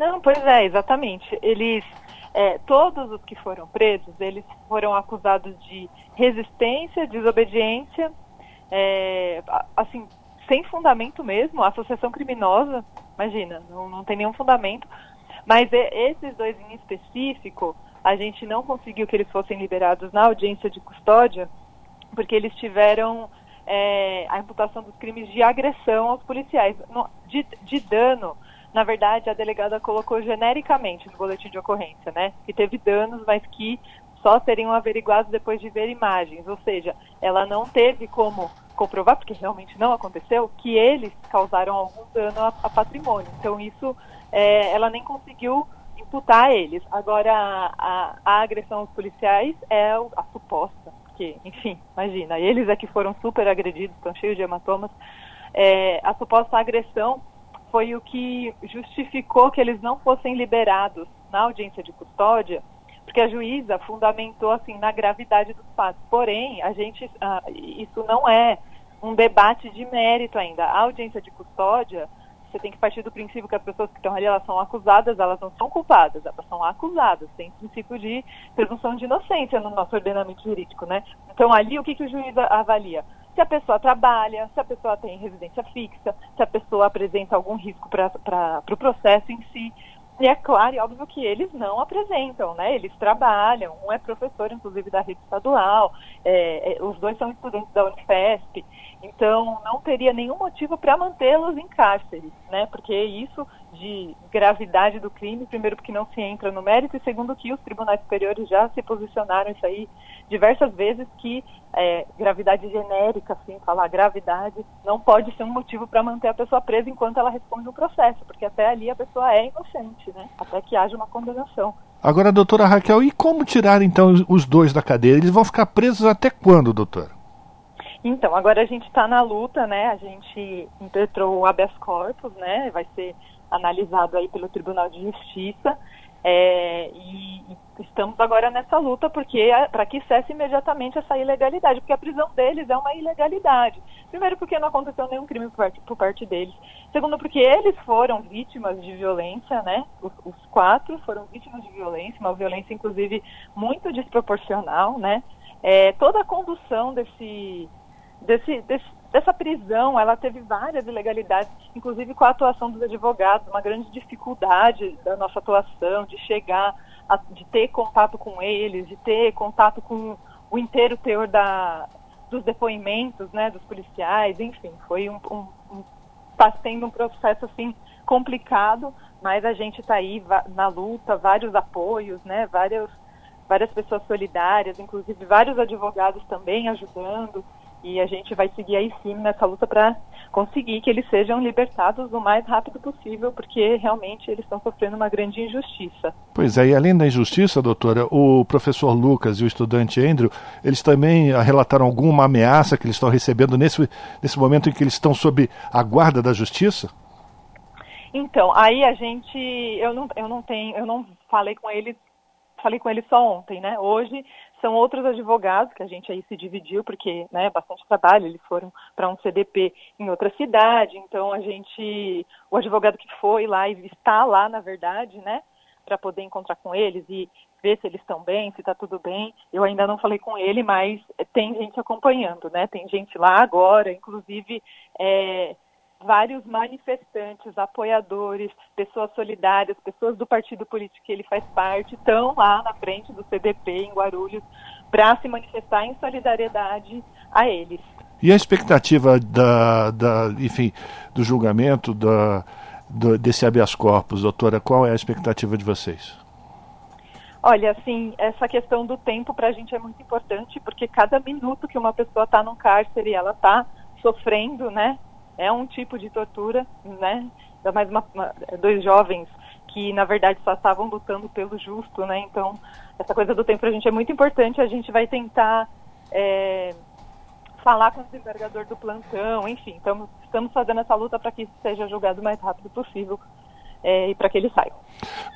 Não, pois é, exatamente. Eles, é, todos os que foram presos, eles foram acusados de resistência, desobediência, é, assim, sem fundamento mesmo, associação criminosa, imagina, não, não tem nenhum fundamento. Mas esses dois em específico, a gente não conseguiu que eles fossem liberados na audiência de custódia, porque eles tiveram é, a imputação dos crimes de agressão aos policiais, de, de dano na verdade, a delegada colocou genericamente no boletim de ocorrência, né? Que teve danos, mas que só seriam averiguados depois de ver imagens. Ou seja, ela não teve como comprovar, porque realmente não aconteceu, que eles causaram algum dano a, a patrimônio. Então, isso é, ela nem conseguiu imputar a eles. Agora, a, a, agressão aos policiais é a suposta, porque, enfim, imagina, eles é que foram super agredidos, estão cheios de hematomas. É, a suposta agressão foi o que justificou que eles não fossem liberados na audiência de custódia, porque a juíza fundamentou assim na gravidade dos fatos. Porém, a gente ah, isso não é um debate de mérito ainda. A audiência de custódia, você tem que partir do princípio que as pessoas que estão ali elas são acusadas, elas não são culpadas, elas são acusadas. Tem princípio de presunção de inocência no nosso ordenamento jurídico, né? Então ali o que, que o juiz avalia? Se a pessoa trabalha, se a pessoa tem residência fixa, se a pessoa apresenta algum risco para o pro processo em si. E é claro e óbvio que eles não apresentam, né? Eles trabalham, um é professor, inclusive, da rede estadual, é, é, os dois são estudantes da Unifesp, então não teria nenhum motivo para mantê-los em cárcere, né? Porque isso de gravidade do crime, primeiro porque não se entra no mérito, e segundo que os tribunais superiores já se posicionaram isso aí diversas vezes que é, gravidade genérica, assim, falar gravidade, não pode ser um motivo para manter a pessoa presa enquanto ela responde um processo, porque até ali a pessoa é inocente, né? Até que haja uma condenação. Agora, doutora Raquel, e como tirar então os dois da cadeia? Eles vão ficar presos até quando, doutora? Então, agora a gente está na luta, né? A gente impetrou o habeas corpus, né? Vai ser analisado aí pelo Tribunal de Justiça. É, e, estamos agora nessa luta porque para que cesse imediatamente essa ilegalidade, porque a prisão deles é uma ilegalidade. Primeiro, porque não aconteceu nenhum crime por parte, por parte deles. Segundo, porque eles foram vítimas de violência, né? Os, os, quatro foram vítimas de violência, uma violência inclusive muito desproporcional, né? É, toda a condução desse, desse, desse dessa prisão, ela teve várias ilegalidades, inclusive com a atuação dos advogados, uma grande dificuldade da nossa atuação, de chegar, a, de ter contato com eles, de ter contato com o inteiro teor da, dos depoimentos, né, dos policiais, enfim, foi um, um, um tá sendo um processo assim complicado, mas a gente está aí na luta, vários apoios, né, várias várias pessoas solidárias, inclusive vários advogados também ajudando. E a gente vai seguir aí sim nessa luta para conseguir que eles sejam libertados o mais rápido possível, porque realmente eles estão sofrendo uma grande injustiça. Pois é, e além da injustiça, doutora, o professor Lucas e o estudante Andrew, eles também relataram alguma ameaça que eles estão recebendo nesse, nesse momento em que eles estão sob a guarda da justiça? Então, aí a gente, eu não, eu não tenho, eu não falei com eles falei com ele só ontem, né? Hoje são outros advogados que a gente aí se dividiu, porque né, bastante trabalho, eles foram para um CDP em outra cidade, então a gente, o advogado que foi lá e está lá, na verdade, né, para poder encontrar com eles e ver se eles estão bem, se está tudo bem. Eu ainda não falei com ele, mas tem gente acompanhando, né? Tem gente lá agora, inclusive é, vários manifestantes, apoiadores, pessoas solidárias, pessoas do partido político que ele faz parte, estão lá na frente do CDP em Guarulhos para se manifestar em solidariedade a eles. E a expectativa da, da enfim, do julgamento da, do, desse habeas corpus, doutora, qual é a expectativa de vocês? Olha, assim, essa questão do tempo para a gente é muito importante, porque cada minuto que uma pessoa está no cárcere e ela está sofrendo, né, é um tipo de tortura, né? Ainda mais uma, uma, dois jovens que na verdade só estavam lutando pelo justo, né? Então, essa coisa do tempo para a gente é muito importante. A gente vai tentar é, falar com o desembargador do plantão, enfim, estamos, estamos fazendo essa luta para que isso seja julgado o mais rápido possível é, e para que ele saia.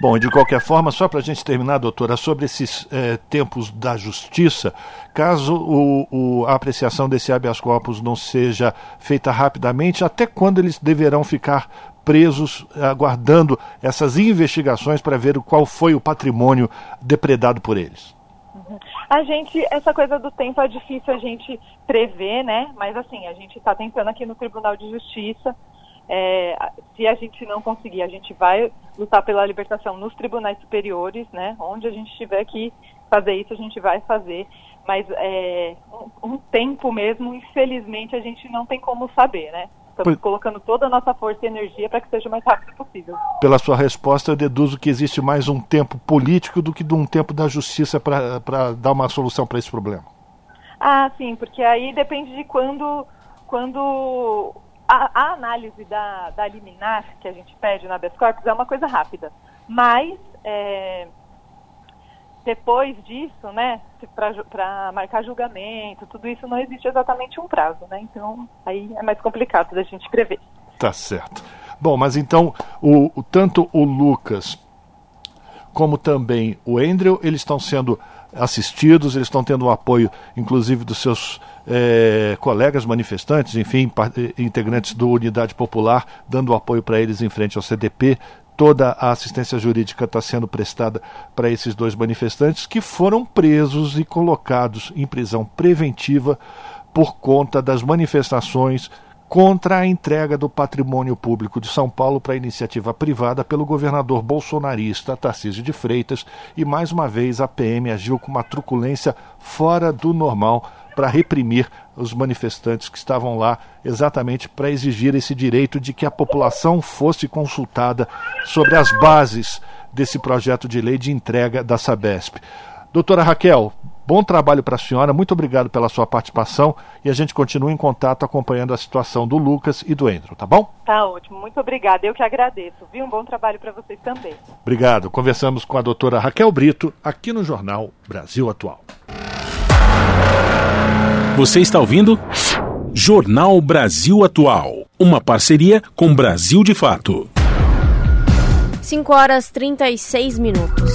Bom, de qualquer forma, só para a gente terminar, doutora, sobre esses é, tempos da justiça, caso o, o, a apreciação desse habeas corpus não seja feita rapidamente, até quando eles deverão ficar presos, aguardando essas investigações para ver qual foi o patrimônio depredado por eles? Uhum. A gente, essa coisa do tempo é difícil a gente prever, né? Mas assim, a gente está tentando aqui no Tribunal de Justiça é, se a gente não conseguir, a gente vai lutar pela libertação nos tribunais superiores, né? Onde a gente tiver que fazer isso, a gente vai fazer. Mas é, um, um tempo mesmo, infelizmente, a gente não tem como saber, né? Estamos colocando toda a nossa força e energia para que seja o mais rápido possível. Pela sua resposta, eu deduzo que existe mais um tempo político do que de um tempo da justiça para dar uma solução para esse problema. Ah, sim, porque aí depende de quando, quando a, a, análise da, da liminar que a gente pede na habeas corpus é uma coisa rápida, mas é, depois disso, né, para marcar julgamento, tudo isso não existe exatamente um prazo, né? Então aí é mais complicado da gente prever. Tá certo. Bom, mas então o, o tanto o Lucas como também o Andrew, eles estão sendo assistidos, eles estão tendo o apoio, inclusive, dos seus é, colegas manifestantes, enfim, integrantes do Unidade Popular, dando apoio para eles em frente ao CDP. Toda a assistência jurídica está sendo prestada para esses dois manifestantes que foram presos e colocados em prisão preventiva por conta das manifestações contra a entrega do patrimônio público de São Paulo para iniciativa privada pelo governador bolsonarista Tarcísio de Freitas e mais uma vez a PM agiu com uma truculência fora do normal para reprimir os manifestantes que estavam lá exatamente para exigir esse direito de que a população fosse consultada sobre as bases desse projeto de lei de entrega da Sabesp. Doutora Raquel, Bom trabalho para a senhora, muito obrigado pela sua participação e a gente continua em contato acompanhando a situação do Lucas e do Endro, tá bom? Tá ótimo, muito obrigada. Eu que agradeço, viu? Um bom trabalho para vocês também. Obrigado. Conversamos com a doutora Raquel Brito aqui no Jornal Brasil Atual. Você está ouvindo? Jornal Brasil Atual, uma parceria com Brasil de Fato. 5 horas 36 minutos.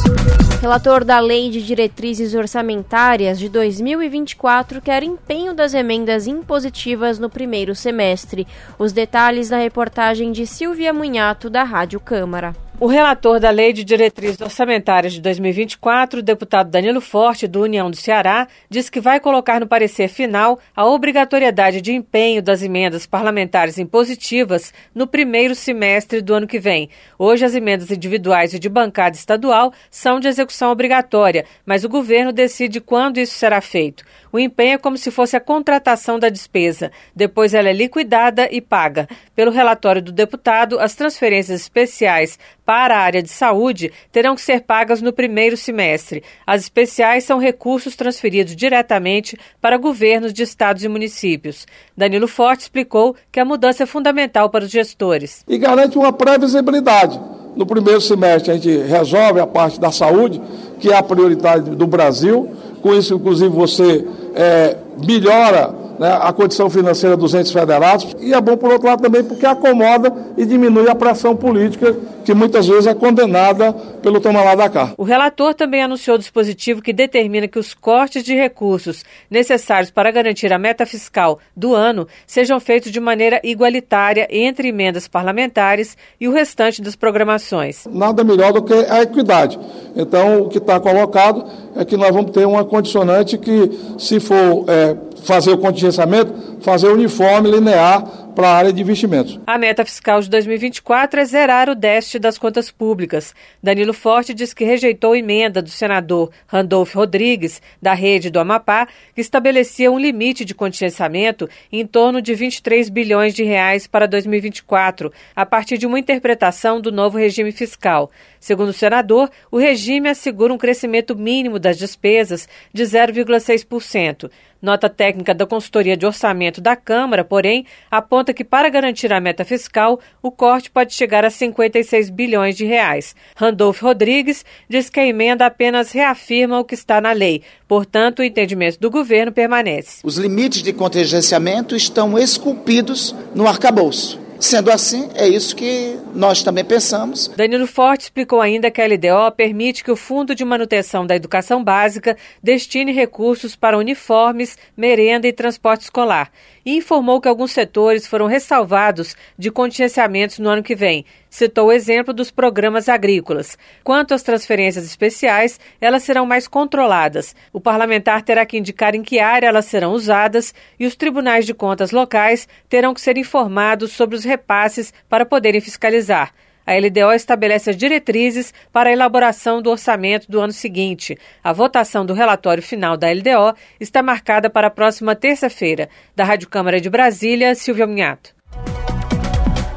Relator da Lei de Diretrizes Orçamentárias de 2024 quer empenho das emendas impositivas no primeiro semestre. Os detalhes na reportagem de Silvia Munhato, da Rádio Câmara. O relator da Lei de Diretrizes Orçamentárias de 2024, o deputado Danilo Forte, do União do Ceará, diz que vai colocar no parecer final a obrigatoriedade de empenho das emendas parlamentares impositivas no primeiro semestre do ano que vem. Hoje, as emendas individuais e de bancada estadual são de execução obrigatória, mas o governo decide quando isso será feito. O empenho é como se fosse a contratação da despesa. Depois ela é liquidada e paga. Pelo relatório do deputado, as transferências especiais para a área de saúde terão que ser pagas no primeiro semestre. As especiais são recursos transferidos diretamente para governos de estados e municípios. Danilo Forte explicou que a mudança é fundamental para os gestores. E garante uma previsibilidade. No primeiro semestre, a gente resolve a parte da saúde, que é a prioridade do Brasil. Com isso, inclusive, você é, melhora né, a condição financeira dos entes federados e é bom, por outro lado, também porque acomoda e diminui a pressão política que muitas vezes é condenada pelo tomar lá da cá. O relator também anunciou o dispositivo que determina que os cortes de recursos necessários para garantir a meta fiscal do ano sejam feitos de maneira igualitária entre emendas parlamentares e o restante das programações. Nada melhor do que a equidade. Então, o que está colocado é que nós vamos ter uma condicionante que, se for é, fazer o contingenciamento, fazer uniforme, linear para a área de investimentos. A meta fiscal de 2024 é zerar o déficit das contas públicas. Danilo Forte diz que rejeitou emenda do senador Randolfo Rodrigues, da rede do Amapá, que estabelecia um limite de contingenciamento em torno de 23 bilhões de reais para 2024, a partir de uma interpretação do novo regime fiscal. Segundo o senador, o regime assegura um crescimento mínimo das despesas de 0,6%. Nota técnica da consultoria de orçamento da Câmara, porém, aponta que para garantir a meta fiscal, o corte pode chegar a 56 bilhões de reais. Randolph Rodrigues diz que a emenda apenas reafirma o que está na lei. Portanto, o entendimento do governo permanece. Os limites de contingenciamento estão esculpidos no arcabouço. Sendo assim, é isso que nós também pensamos. Danilo Forte explicou ainda que a LDO permite que o Fundo de Manutenção da Educação Básica destine recursos para uniformes, merenda e transporte escolar e informou que alguns setores foram ressalvados de contingenciamentos no ano que vem. Citou o exemplo dos programas agrícolas. Quanto às transferências especiais, elas serão mais controladas. O parlamentar terá que indicar em que área elas serão usadas e os tribunais de contas locais terão que ser informados sobre os repasses para poderem fiscalizar. A LDO estabelece as diretrizes para a elaboração do orçamento do ano seguinte. A votação do relatório final da LDO está marcada para a próxima terça-feira. Da Rádio Câmara de Brasília, Silvia Minhato.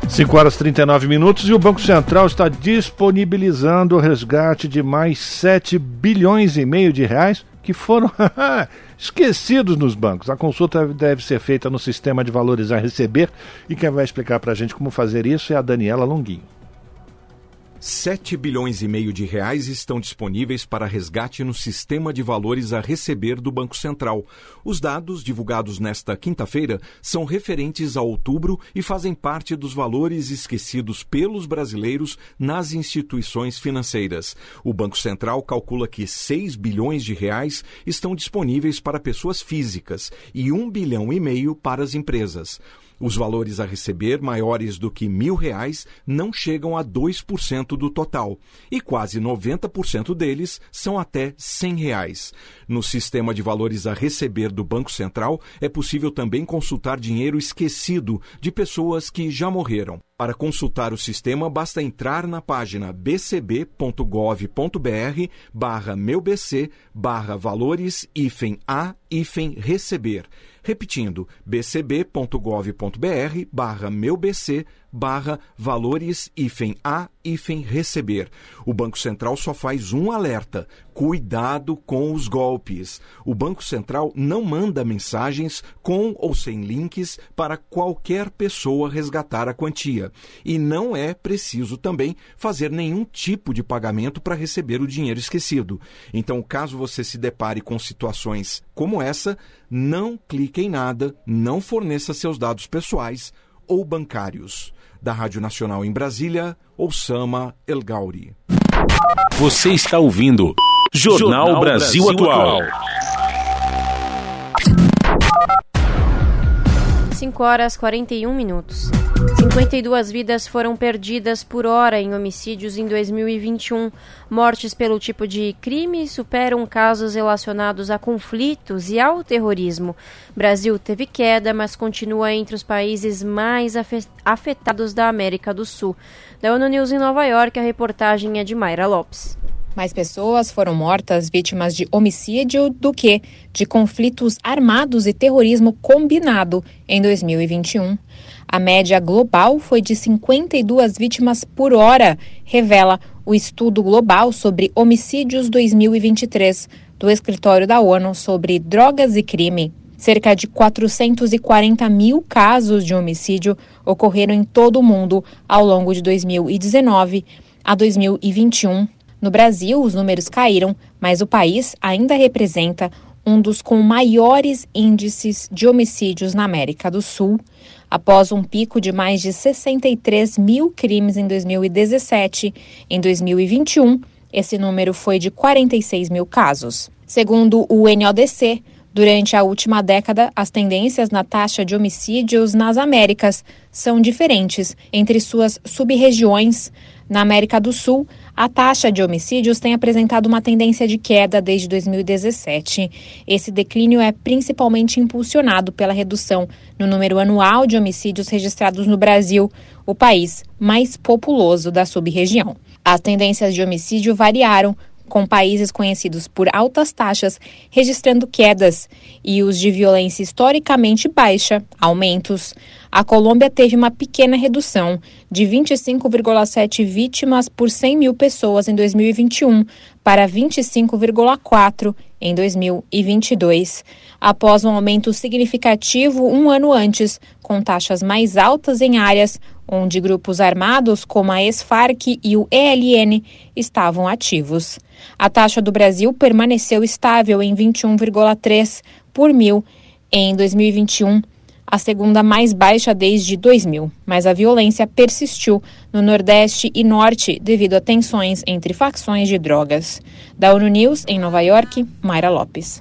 5 horas e 39 minutos e o Banco Central está disponibilizando o resgate de mais 7 bilhões e meio de reais que foram esquecidos nos bancos. A consulta deve ser feita no sistema de valores a receber e quem vai explicar para a gente como fazer isso é a Daniela Longuinho. 7 bilhões e meio de reais estão disponíveis para resgate no sistema de valores a receber do Banco Central. Os dados divulgados nesta quinta-feira são referentes a outubro e fazem parte dos valores esquecidos pelos brasileiros nas instituições financeiras. O Banco Central calcula que 6 bilhões de reais estão disponíveis para pessoas físicas e 1 bilhão e meio para as empresas. Os valores a receber maiores do que mil reais não chegam a 2% do total e quase 90% deles são até cem reais. No sistema de valores a receber do Banco Central é possível também consultar dinheiro esquecido de pessoas que já morreram. Para consultar o sistema, basta entrar na página bcb.gov.br barra meubc barra valores hífen a hífen receber. Repetindo, bcb.gov.br barra valores hífen a hífen receber. O Banco Central só faz um alerta: cuidado com os golpes. O Banco Central não manda mensagens com ou sem links para qualquer pessoa resgatar a quantia. E não é preciso também fazer nenhum tipo de pagamento para receber o dinheiro esquecido. Então, caso você se depare com situações como essa, não clique em nada, não forneça seus dados pessoais ou bancários. Da Rádio Nacional em Brasília, Osama El Gauri. Você está ouvindo Jornal, Jornal Brasil, Brasil, Atual. 5 horas 41 minutos. 52 vidas foram perdidas por hora em homicídios em 2021. Mortes pelo tipo de crime superam casos relacionados a conflitos e ao terrorismo. Brasil teve queda, mas continua entre os países mais afetados da América do Sul. Da ONU News em Nova York, a reportagem é de Mayra Lopes. Mais pessoas foram mortas vítimas de homicídio do que de conflitos armados e terrorismo combinado em 2021. A média global foi de 52 vítimas por hora, revela o estudo global sobre homicídios 2023 do Escritório da ONU sobre Drogas e Crime. Cerca de 440 mil casos de homicídio ocorreram em todo o mundo ao longo de 2019 a 2021. No Brasil, os números caíram, mas o país ainda representa um dos com maiores índices de homicídios na América do Sul após um pico de mais de 63 mil crimes em 2017. Em 2021, esse número foi de 46 mil casos. Segundo o NODC, Durante a última década, as tendências na taxa de homicídios nas Américas são diferentes entre suas sub-regiões. Na América do Sul, a taxa de homicídios tem apresentado uma tendência de queda desde 2017. Esse declínio é principalmente impulsionado pela redução no número anual de homicídios registrados no Brasil, o país mais populoso da sub-região. As tendências de homicídio variaram com países conhecidos por altas taxas registrando quedas e os de violência historicamente baixa, aumentos. A Colômbia teve uma pequena redução, de 25,7 vítimas por 100 mil pessoas em 2021 para 25,4 em 2022, após um aumento significativo um ano antes, com taxas mais altas em áreas onde grupos armados como a ex-FARC e o ELN estavam ativos. A taxa do Brasil permaneceu estável em 21,3 por mil em 2021, a segunda mais baixa desde 2000, mas a violência persistiu no Nordeste e Norte devido a tensões entre facções de drogas. Da ONU News, em Nova York, Mayra Lopes.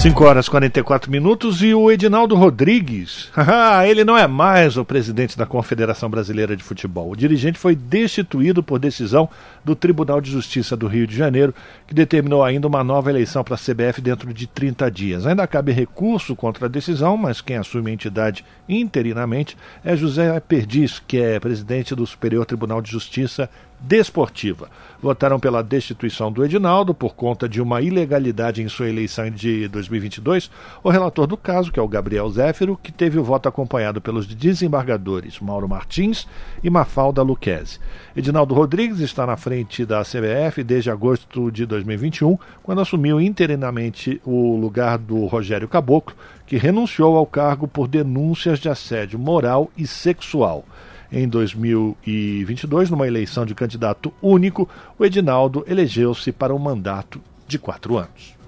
5 horas e 44 minutos e o Edinaldo Rodrigues. ele não é mais o presidente da Confederação Brasileira de Futebol. O dirigente foi destituído por decisão do Tribunal de Justiça do Rio de Janeiro, que determinou ainda uma nova eleição para a CBF dentro de 30 dias. Ainda cabe recurso contra a decisão, mas quem assume a entidade interinamente é José Perdiz, que é presidente do Superior Tribunal de Justiça desportiva. Votaram pela destituição do Edinaldo por conta de uma ilegalidade em sua eleição de 2022. O relator do caso, que é o Gabriel Zéfiro, que teve o voto acompanhado pelos desembargadores Mauro Martins e Mafalda Luquezzi. Edinaldo Rodrigues está na frente da CBF desde agosto de 2021, quando assumiu interinamente o lugar do Rogério Caboclo, que renunciou ao cargo por denúncias de assédio moral e sexual. Em 2022, numa eleição de candidato único, o Edinaldo elegeu-se para um mandato de quatro anos.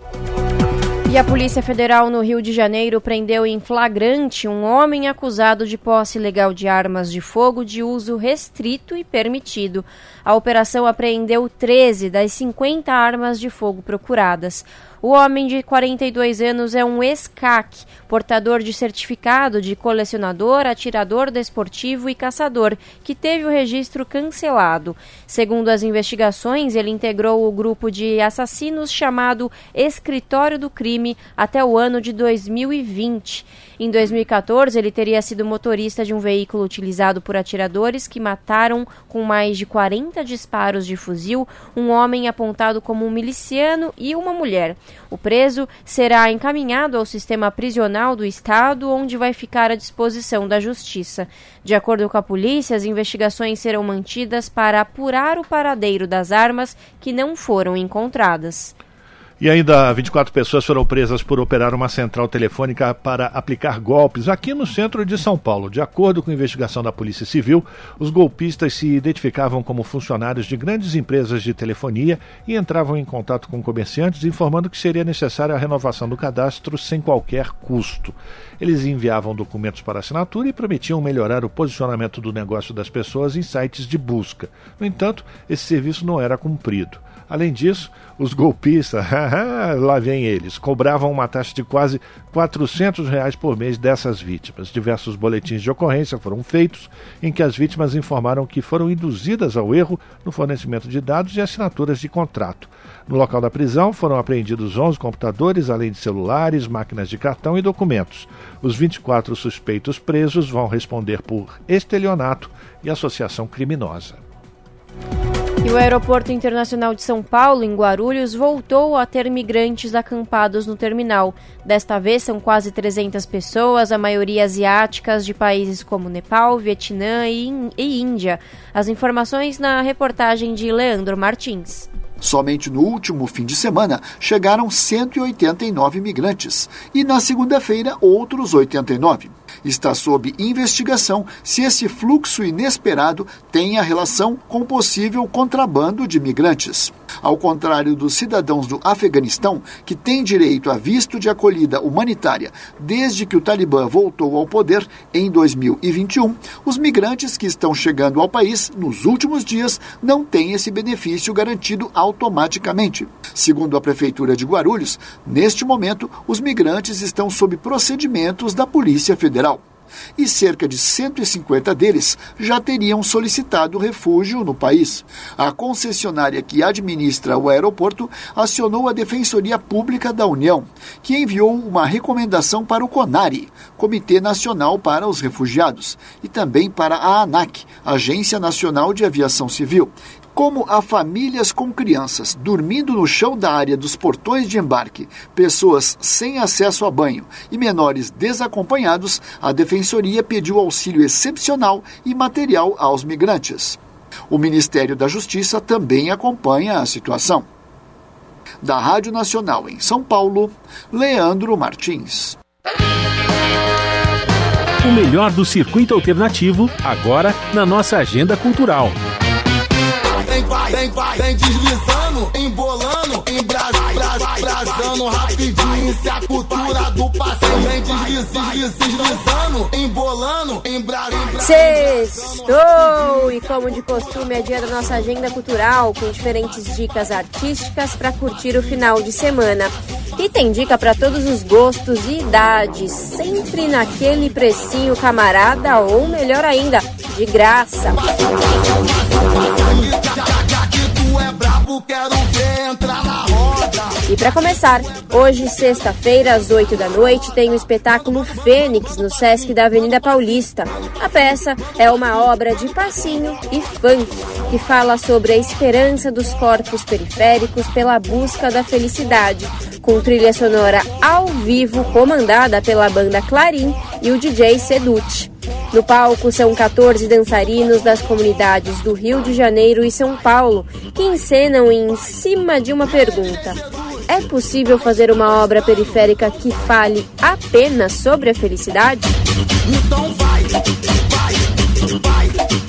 E a Polícia Federal no Rio de Janeiro prendeu em flagrante um homem acusado de posse ilegal de armas de fogo de uso restrito e permitido. A operação apreendeu 13 das 50 armas de fogo procuradas. O homem de 42 anos é um ex-CAC, portador de certificado de colecionador, atirador desportivo e caçador, que teve o registro cancelado. Segundo as investigações, ele integrou o grupo de assassinos chamado Escritório do Crime até o ano de 2020. Em 2014, ele teria sido motorista de um veículo utilizado por atiradores que mataram com mais de 40 disparos de fuzil um homem apontado como um miliciano e uma mulher. O preso será encaminhado ao sistema prisional do Estado, onde vai ficar à disposição da Justiça. De acordo com a polícia, as investigações serão mantidas para apurar o paradeiro das armas que não foram encontradas. E ainda 24 pessoas foram presas por operar uma central telefônica para aplicar golpes aqui no centro de São Paulo. De acordo com investigação da Polícia Civil, os golpistas se identificavam como funcionários de grandes empresas de telefonia e entravam em contato com comerciantes informando que seria necessária a renovação do cadastro sem qualquer custo. Eles enviavam documentos para assinatura e prometiam melhorar o posicionamento do negócio das pessoas em sites de busca. No entanto, esse serviço não era cumprido. Além disso, os golpistas, lá vem eles, cobravam uma taxa de quase 400 reais por mês dessas vítimas. Diversos boletins de ocorrência foram feitos em que as vítimas informaram que foram induzidas ao erro no fornecimento de dados e assinaturas de contrato. No local da prisão foram apreendidos 11 computadores, além de celulares, máquinas de cartão e documentos. Os 24 suspeitos presos vão responder por estelionato e associação criminosa. E o Aeroporto Internacional de São Paulo, em Guarulhos, voltou a ter migrantes acampados no terminal. Desta vez são quase 300 pessoas, a maioria asiáticas de países como Nepal, Vietnã e, Índia. As informações na reportagem de Leandro Martins. Somente no último fim de semana chegaram 189 migrantes e na segunda-feira outros 89. Está sob investigação se esse fluxo inesperado tem a relação com possível contrabando de migrantes. Ao contrário dos cidadãos do Afeganistão, que têm direito a visto de acolhida humanitária desde que o Talibã voltou ao poder em 2021, os migrantes que estão chegando ao país nos últimos dias não têm esse benefício garantido automaticamente. Segundo a Prefeitura de Guarulhos, neste momento, os migrantes estão sob procedimentos da Polícia Federal e cerca de 150 deles já teriam solicitado refúgio no país. A concessionária que administra o aeroporto acionou a Defensoria Pública da União, que enviou uma recomendação para o CONARE, Comitê Nacional para os Refugiados, e também para a ANAC, Agência Nacional de Aviação Civil, como a famílias com crianças dormindo no chão da área dos portões de embarque, pessoas sem acesso a banho e menores desacompanhados, a Defensoria pediu auxílio excepcional e material aos migrantes. O Ministério da Justiça também acompanha a situação. Da Rádio Nacional em São Paulo, Leandro Martins. O melhor do circuito alternativo, agora na nossa agenda cultural. Vem, vai, vem, deslizando, embolando, embrasando rapidinho. Se a cultura do passeio vem deslizando, embolando, embrasando. Sextou! E como de costume, é dia da nossa agenda cultural, com diferentes dicas artísticas para curtir o final de semana. E tem dica para todos os gostos e idades, sempre naquele precinho camarada ou melhor ainda, de graça. E para começar, hoje, sexta-feira, às 8 da noite, tem o espetáculo Fênix no Sesc da Avenida Paulista. A peça é uma obra de passinho e funk que fala sobre a esperança dos corpos periféricos pela busca da felicidade, com trilha sonora ao vivo comandada pela banda Clarim e o DJ Seduti. No palco são 14 dançarinos das comunidades do Rio de Janeiro e São Paulo que encenam em cima de uma pergunta: É possível fazer uma obra periférica que fale apenas sobre a felicidade? Então vai, vai, vai.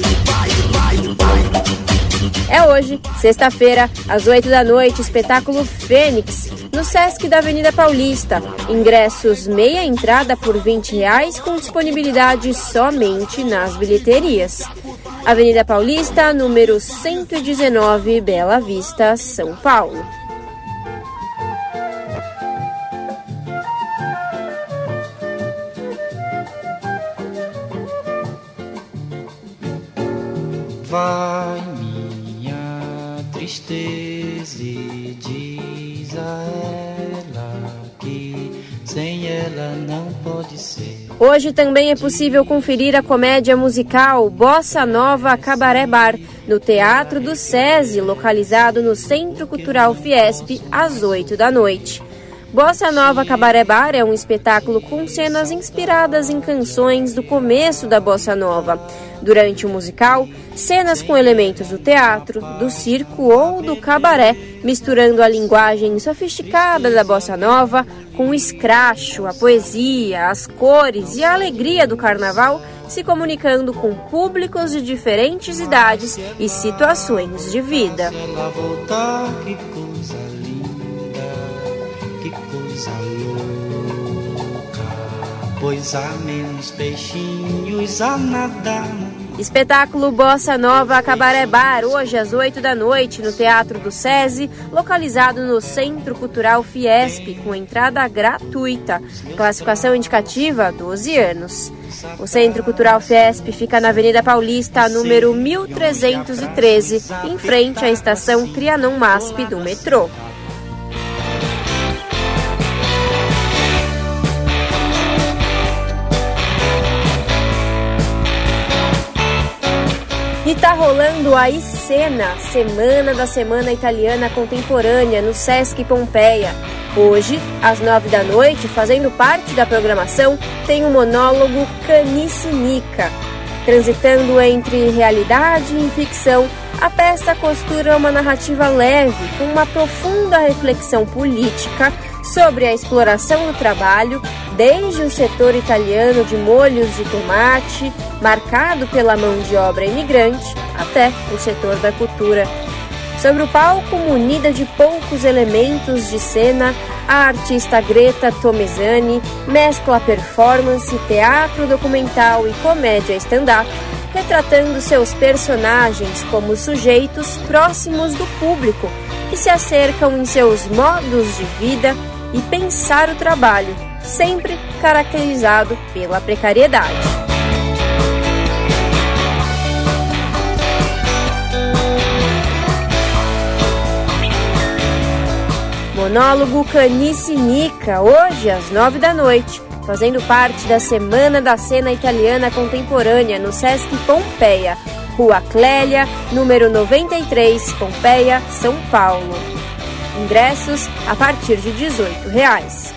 É hoje, sexta-feira, às 8 da noite, espetáculo Fênix, no Sesc da Avenida Paulista. Ingressos meia entrada por 20 reais, com disponibilidade somente nas bilheterias. Avenida Paulista, número 119, Bela Vista, São Paulo. Vai tristeza e diz a ela que sem ela não pode ser. Hoje também é possível conferir a comédia musical Bossa Nova Cabaré Bar no Teatro do SESI, localizado no Centro Cultural Fiesp, às 8 da noite. Bossa Nova Cabaré Bar é um espetáculo com cenas inspiradas em canções do começo da Bossa Nova. Durante o musical, cenas com elementos do teatro, do circo ou do cabaré, misturando a linguagem sofisticada da Bossa Nova com o escracho, a poesia, as cores e a alegria do carnaval, se comunicando com públicos de diferentes idades e situações de vida. Coisa louca. Pois há menos peixinhos a nadar. Espetáculo Bossa Nova Cabaré Bar, hoje às 8 da noite, no Teatro do SESI, localizado no Centro Cultural Fiesp, com entrada gratuita. Classificação indicativa 12 anos. O Centro Cultural Fiesp fica na Avenida Paulista, número 1313, em frente à estação Trianon MASP do metrô. E tá rolando a Icena, Semana da Semana Italiana Contemporânea, no Sesc Pompeia. Hoje, às nove da noite, fazendo parte da programação, tem o monólogo Canicinica. Transitando entre realidade e ficção, a peça costura uma narrativa leve, com uma profunda reflexão política sobre a exploração do trabalho, desde o setor italiano de molhos de tomate, marcado pela mão de obra imigrante, até o setor da cultura. Sobre o palco, munida de poucos elementos de cena, a artista Greta Tomesani mescla performance, teatro documental e comédia stand-up, retratando seus personagens como sujeitos próximos do público, que se acercam em seus modos de vida e pensar o trabalho, sempre caracterizado pela precariedade. Monólogo Canice Nica, hoje às nove da noite, fazendo parte da Semana da Cena Italiana Contemporânea no Sesc Pompeia. Rua Clélia, número 93, Pompeia, São Paulo. Ingressos a partir de 18 reais.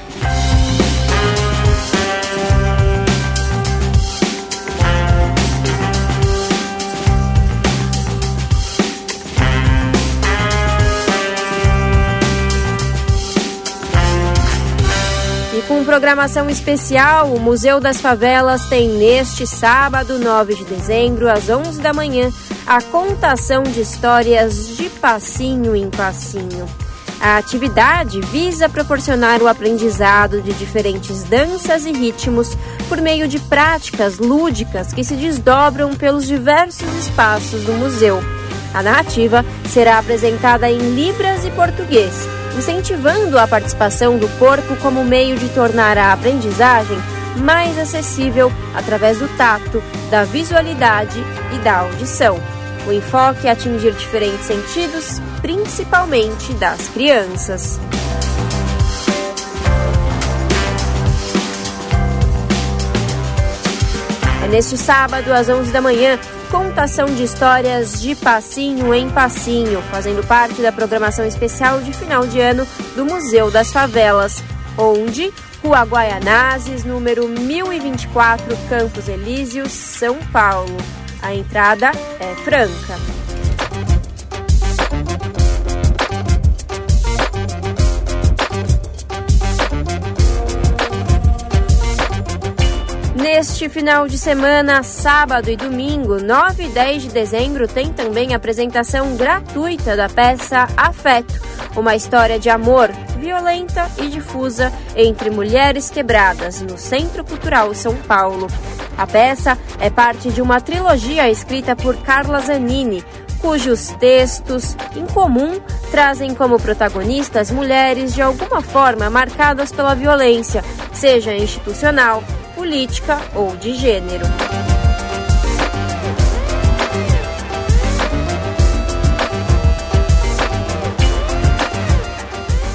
com programação especial, o Museu das Favelas tem neste sábado, 9 de dezembro, às 11 da manhã, a contação de histórias de passinho em passinho. A atividade visa proporcionar o aprendizado de diferentes danças e ritmos por meio de práticas lúdicas que se desdobram pelos diversos espaços do museu. A narrativa será apresentada em Libras e português incentivando a participação do corpo como meio de tornar a aprendizagem mais acessível através do tato, da visualidade e da audição. O enfoque é atingir diferentes sentidos, principalmente das crianças. É neste sábado, às 11 da manhã, contação de histórias de passinho em passinho, fazendo parte da programação especial de final de ano do Museu das Favelas, onde Rua Guaianazes, número 1024, Campos Elíseos, São Paulo. A entrada é franca. Neste final de semana, sábado e domingo, 9 e 10 de dezembro, tem também apresentação gratuita da peça Afeto, uma história de amor violenta e difusa entre mulheres quebradas no Centro Cultural São Paulo. A peça é parte de uma trilogia escrita por Carla Zanini, cujos textos, em comum, trazem como protagonistas mulheres de alguma forma marcadas pela violência, seja institucional, política ou de gênero.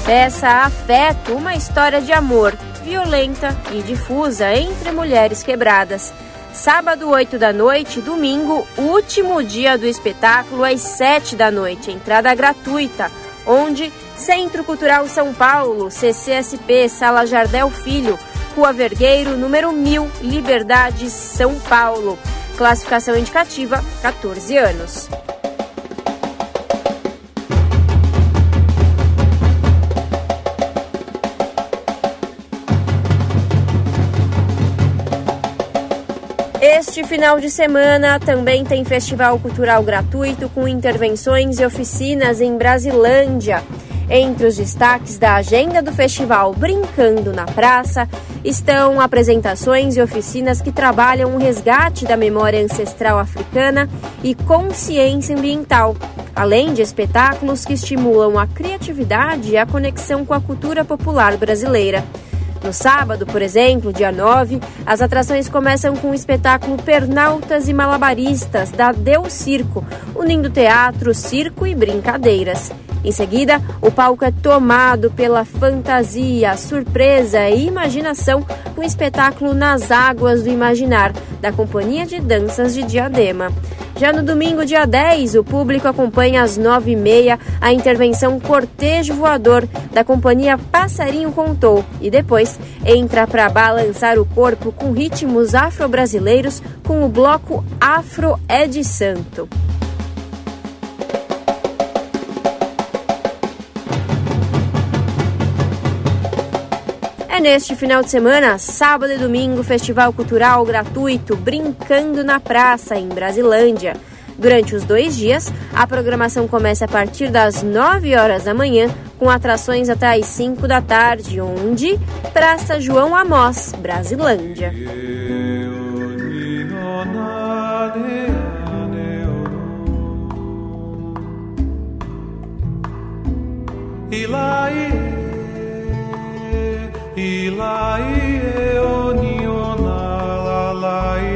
Peça Afeto, uma história de amor violenta e difusa entre mulheres quebradas. Sábado, 8 da noite, domingo, último dia do espetáculo, às 7 da noite. Entrada gratuita, onde Centro Cultural São Paulo, CCSP, Sala Jardel Filho, Rua Vergueiro, número 1000, Liberdade, São Paulo. Classificação indicativa: 14 anos. Este final de semana também tem festival cultural gratuito com intervenções e oficinas em Brasilândia. Entre os destaques da agenda do festival Brincando na Praça estão apresentações e oficinas que trabalham o resgate da memória ancestral africana e consciência ambiental, além de espetáculos que estimulam a criatividade e a conexão com a cultura popular brasileira. No sábado, por exemplo, dia 9, as atrações começam com o espetáculo Pernautas e Malabaristas, da Deu Circo, unindo teatro, circo e brincadeiras. Em seguida, o palco é tomado pela fantasia, surpresa e imaginação com o espetáculo Nas Águas do Imaginar, da Companhia de Danças de Diadema. Já no domingo, dia 10, o público acompanha às 9h30 a intervenção Cortejo Voador da companhia Passarinho Contou e depois entra para balançar o corpo com ritmos afro-brasileiros com o bloco Afro é de Santo. neste final de semana, sábado e domingo, festival cultural gratuito Brincando na Praça, em Brasilândia. Durante os dois dias, a programação começa a partir das 9 horas da manhã, com atrações até as 5 da tarde, onde Praça João Amós, Brasilândia. i la i e o ni o na la la i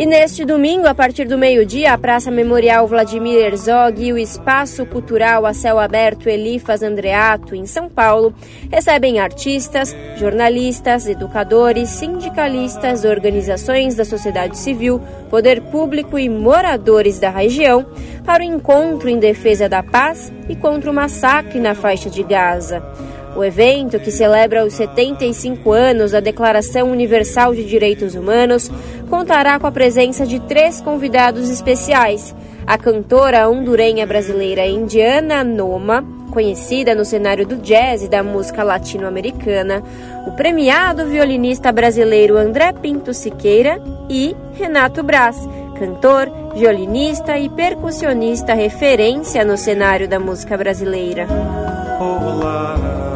E neste domingo, a partir do meio-dia, a Praça Memorial Vladimir Herzog e o Espaço Cultural a Céu Aberto Elifas Andreato, em São Paulo, recebem artistas, jornalistas, educadores, sindicalistas, organizações da sociedade civil, poder público e moradores da região para o encontro em defesa da paz e contra o massacre na faixa de Gaza. O evento, que celebra os 75 anos da Declaração Universal de Direitos Humanos, contará com a presença de três convidados especiais: a cantora hondurenha brasileira Indiana Noma, conhecida no cenário do jazz e da música latino-americana, o premiado violinista brasileiro André Pinto Siqueira e Renato Braz, cantor, violinista e percussionista referência no cenário da música brasileira. Olá.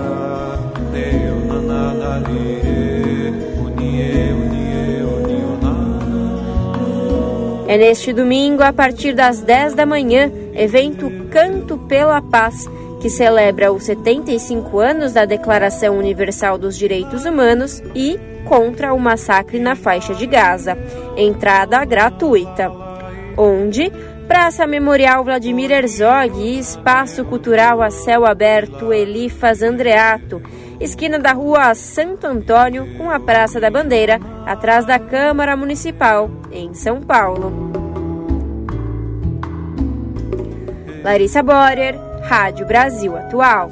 É neste domingo, a partir das 10 da manhã, evento Canto pela Paz, que celebra os 75 anos da Declaração Universal dos Direitos Humanos e contra o massacre na faixa de Gaza. Entrada gratuita. Onde Praça Memorial Vladimir Herzog e Espaço Cultural a Céu Aberto Elifas Andreato esquina da rua Santo Antônio com a Praça da Bandeira, atrás da Câmara Municipal, em São Paulo. Larissa Borer, Rádio Brasil Atual.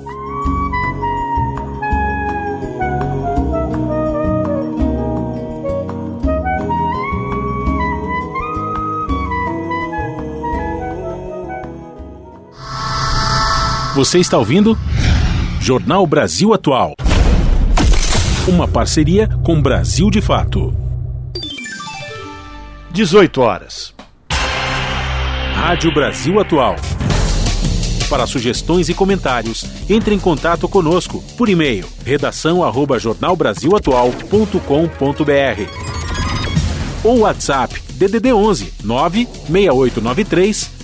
Você está ouvindo? Jornal Brasil Atual. Uma parceria com Brasil de Fato. 18 horas. Rádio Brasil Atual. Para sugestões e comentários, entre em contato conosco por e-mail redação@jornalbrasilatual.com.br ou WhatsApp DDD 11 96893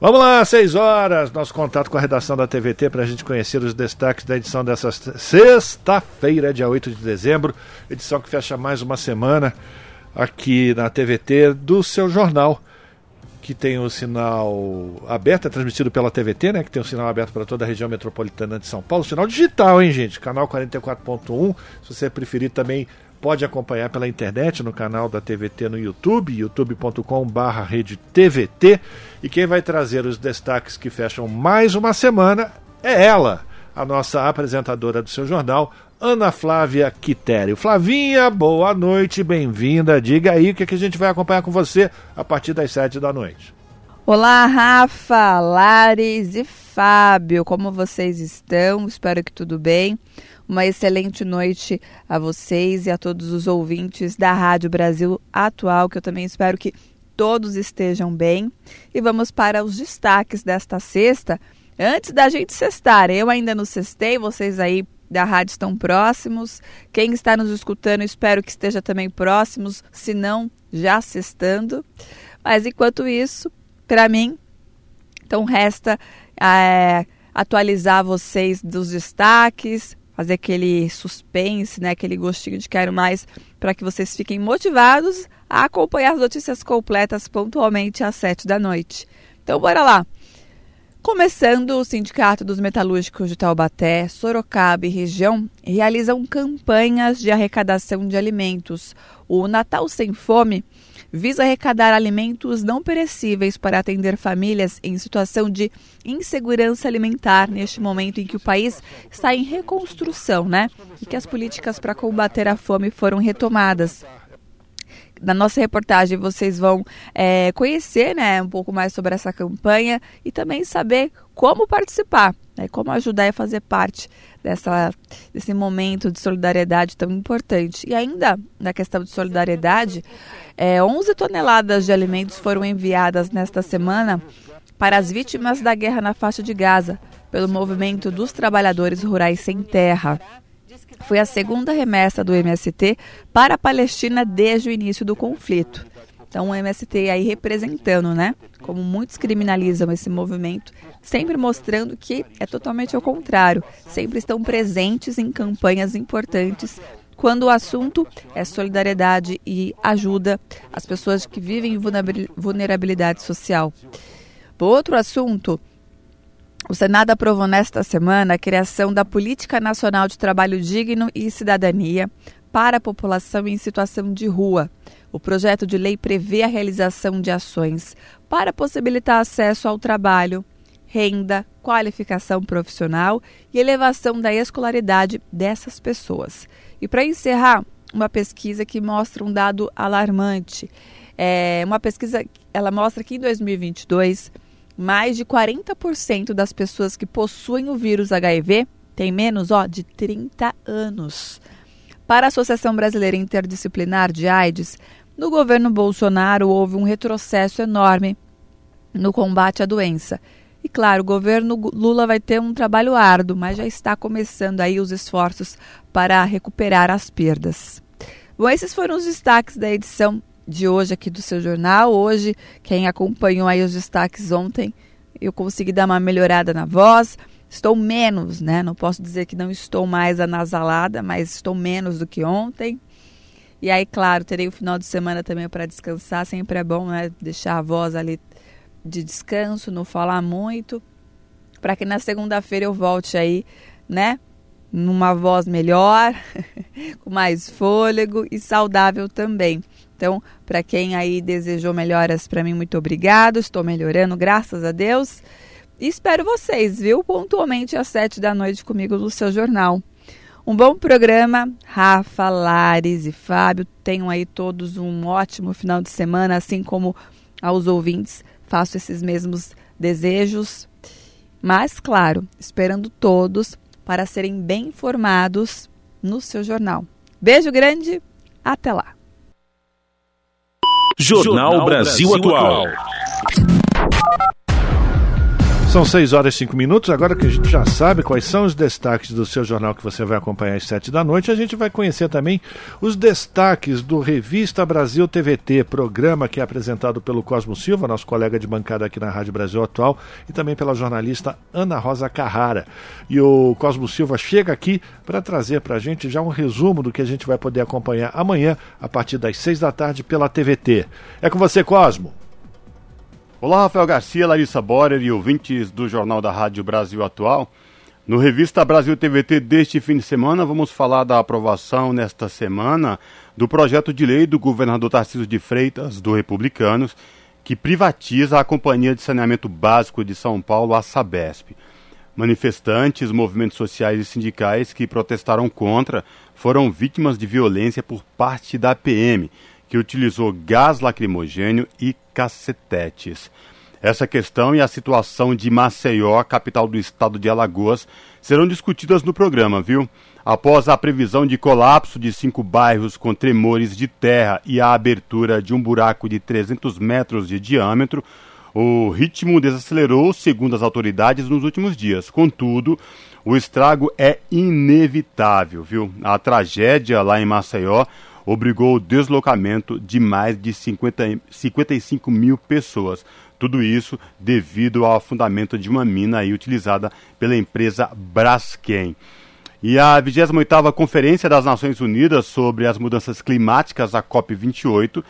Vamos lá, seis horas, nosso contato com a redação da TVT para a gente conhecer os destaques da edição dessa sexta-feira, dia 8 de dezembro, edição que fecha mais uma semana aqui na TVT do seu jornal, que tem o sinal aberto, é transmitido pela TVT, né? Que tem o sinal aberto para toda a região metropolitana de São Paulo. Sinal digital, hein, gente? Canal 44.1. Se você preferir também pode acompanhar pela internet no canal da TVT no YouTube, youtube.com/barra rede TVT. E quem vai trazer os destaques que fecham mais uma semana é ela, a nossa apresentadora do seu jornal, Ana Flávia Quitério. Flavinha, boa noite, bem-vinda. Diga aí o que, é que a gente vai acompanhar com você a partir das sete da noite. Olá, Rafa, Lares e Fábio, como vocês estão? Espero que tudo bem. Uma excelente noite a vocês e a todos os ouvintes da Rádio Brasil Atual, que eu também espero que todos estejam bem. E vamos para os destaques desta sexta. Antes da gente cestar, eu ainda não cestei, vocês aí da rádio estão próximos. Quem está nos escutando, espero que esteja também próximos, se não, já sextando. Mas enquanto isso, para mim, então resta é, atualizar vocês dos destaques, fazer aquele suspense, né, aquele gostinho de quero mais, para que vocês fiquem motivados a acompanhar as notícias completas pontualmente às sete da noite. Então, bora lá! Começando, o Sindicato dos Metalúrgicos de Taubaté, Sorocaba e região realizam campanhas de arrecadação de alimentos. O Natal Sem Fome visa arrecadar alimentos não perecíveis para atender famílias em situação de insegurança alimentar neste momento em que o país está em reconstrução, né? E que as políticas para combater a fome foram retomadas na nossa reportagem vocês vão é, conhecer né, um pouco mais sobre essa campanha e também saber como participar, né, como ajudar a fazer parte dessa, desse momento de solidariedade tão importante. E ainda na questão de solidariedade, é, 11 toneladas de alimentos foram enviadas nesta semana para as vítimas da guerra na faixa de Gaza pelo movimento dos trabalhadores rurais sem terra. foi a segunda remessa do MST para a Palestina desde o início do conflito. Então o MST aí representando, né? Como muitos criminalizam esse movimento, sempre mostrando que é totalmente ao contrário, sempre estão presentes em campanhas importantes quando o assunto é solidariedade e ajuda às pessoas que vivem em vulnerabilidade social. Outro assunto o Senado aprovou nesta semana a criação da Política Nacional de Trabalho Digno e Cidadania para a população em situação de rua. O projeto de lei prevê a realização de ações para possibilitar acesso ao trabalho, renda, qualificação profissional e elevação da escolaridade dessas pessoas. E para encerrar, uma pesquisa que mostra um dado alarmante. É uma pesquisa, ela mostra que em 2022 mais de 40% das pessoas que possuem o vírus HIV têm menos ó, de 30 anos. Para a Associação Brasileira Interdisciplinar de AIDS, no governo Bolsonaro houve um retrocesso enorme no combate à doença. E claro, o governo Lula vai ter um trabalho árduo, mas já está começando aí os esforços para recuperar as perdas. Bom, esses foram os destaques da edição de hoje aqui do seu jornal. Hoje, quem acompanhou aí os destaques ontem, eu consegui dar uma melhorada na voz. Estou menos, né? Não posso dizer que não estou mais anasalada, mas estou menos do que ontem. E aí, claro, terei o final de semana também para descansar. Sempre é bom, né? Deixar a voz ali de descanso, não falar muito, para que na segunda-feira eu volte aí, né? Numa voz melhor, com mais fôlego e saudável também. Então, para quem aí desejou melhoras para mim, muito obrigado. Estou melhorando, graças a Deus. E espero vocês, viu? Pontualmente às sete da noite comigo no seu jornal. Um bom programa, Rafa, Lares e Fábio. Tenham aí todos um ótimo final de semana, assim como aos ouvintes. Faço esses mesmos desejos. Mas, claro, esperando todos para serem bem informados no seu jornal. Beijo grande, até lá! Jornal Brasil Atual. São 6 horas e 5 minutos. Agora que a gente já sabe quais são os destaques do seu jornal que você vai acompanhar às 7 da noite, a gente vai conhecer também os destaques do Revista Brasil TVT, programa que é apresentado pelo Cosmo Silva, nosso colega de bancada aqui na Rádio Brasil Atual, e também pela jornalista Ana Rosa Carrara. E o Cosmo Silva chega aqui para trazer para a gente já um resumo do que a gente vai poder acompanhar amanhã, a partir das 6 da tarde, pela TVT. É com você, Cosmo. Olá, Rafael Garcia, Larissa Borer e ouvintes do Jornal da Rádio Brasil Atual. No Revista Brasil TVT deste fim de semana, vamos falar da aprovação nesta semana do projeto de lei do governador Tarcísio de Freitas, do Republicanos, que privatiza a Companhia de Saneamento Básico de São Paulo, a Sabesp. Manifestantes, movimentos sociais e sindicais que protestaram contra foram vítimas de violência por parte da PM, que utilizou gás lacrimogênio e cacetetes. Essa questão e a situação de Maceió, capital do estado de Alagoas, serão discutidas no programa, viu? Após a previsão de colapso de cinco bairros com tremores de terra e a abertura de um buraco de 300 metros de diâmetro, o ritmo desacelerou, segundo as autoridades, nos últimos dias. Contudo, o estrago é inevitável, viu? A tragédia lá em Maceió obrigou o deslocamento de mais de 50, 55 mil pessoas. Tudo isso devido ao afundamento de uma mina aí utilizada pela empresa Braskem. E a 28ª Conferência das Nações Unidas sobre as Mudanças Climáticas, a COP28,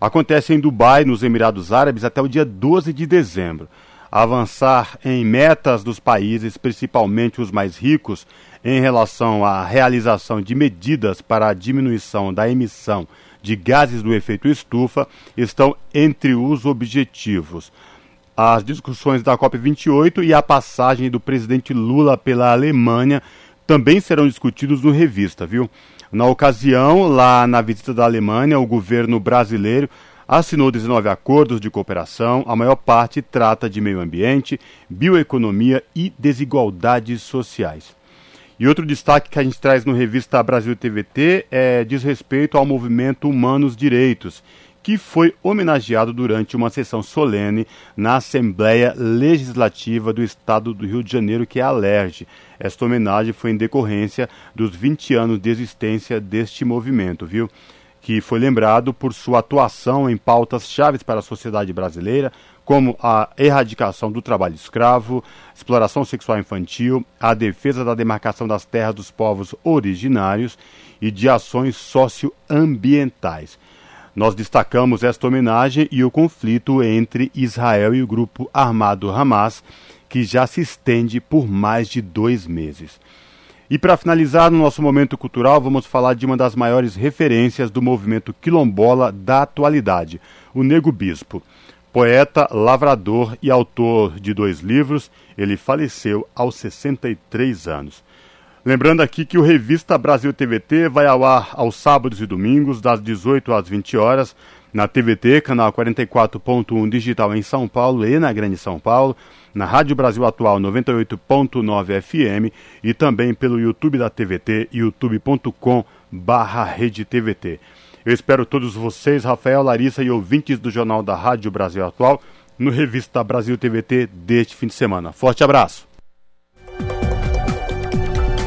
acontece em Dubai, nos Emirados Árabes, até o dia 12 de dezembro. Avançar em metas dos países, principalmente os mais ricos, em relação à realização de medidas para a diminuição da emissão de gases do efeito estufa estão entre os objetivos. As discussões da COP28 e a passagem do presidente Lula pela Alemanha também serão discutidos no revista, viu? Na ocasião, lá na visita da Alemanha, o governo brasileiro assinou 19 acordos de cooperação, a maior parte trata de meio ambiente, bioeconomia e desigualdades sociais. E outro destaque que a gente traz no revista Brasil TVT é diz respeito ao movimento Humanos Direitos, que foi homenageado durante uma sessão solene na Assembleia Legislativa do Estado do Rio de Janeiro, que é a LERJ. Esta homenagem foi em decorrência dos 20 anos de existência deste movimento, viu? Que foi lembrado por sua atuação em pautas chaves para a sociedade brasileira, como a erradicação do trabalho escravo, exploração sexual infantil, a defesa da demarcação das terras dos povos originários e de ações socioambientais. Nós destacamos esta homenagem e o conflito entre Israel e o grupo armado Hamas, que já se estende por mais de dois meses. E para finalizar no nosso momento cultural, vamos falar de uma das maiores referências do movimento quilombola da atualidade, o Nego Bispo. Poeta, lavrador e autor de dois livros, ele faleceu aos 63 anos. Lembrando aqui que o Revista Brasil TVT vai ao ar aos sábados e domingos, das 18 às 20 horas, na TVT, canal 44.1 digital em São Paulo e na Grande São Paulo, na Rádio Brasil Atual 98.9 FM e também pelo YouTube da TVT, youtube.com barra eu espero todos vocês, Rafael, Larissa e ouvintes do Jornal da Rádio Brasil Atual, no Revista Brasil TVT deste fim de semana. Forte abraço!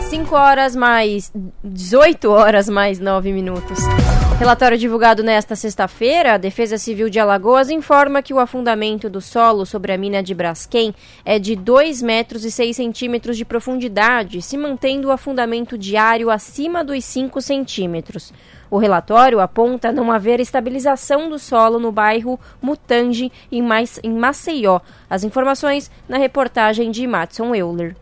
5 horas mais 18 horas mais 9 minutos. Relatório divulgado nesta sexta-feira, a Defesa Civil de Alagoas informa que o afundamento do solo sobre a mina de Braskem é de 2 metros e 6 centímetros de profundidade, se mantendo o afundamento diário acima dos 5 centímetros. O relatório aponta não haver estabilização do solo no bairro Mutange, em, Mais, em Maceió. As informações na reportagem de Matson Euler.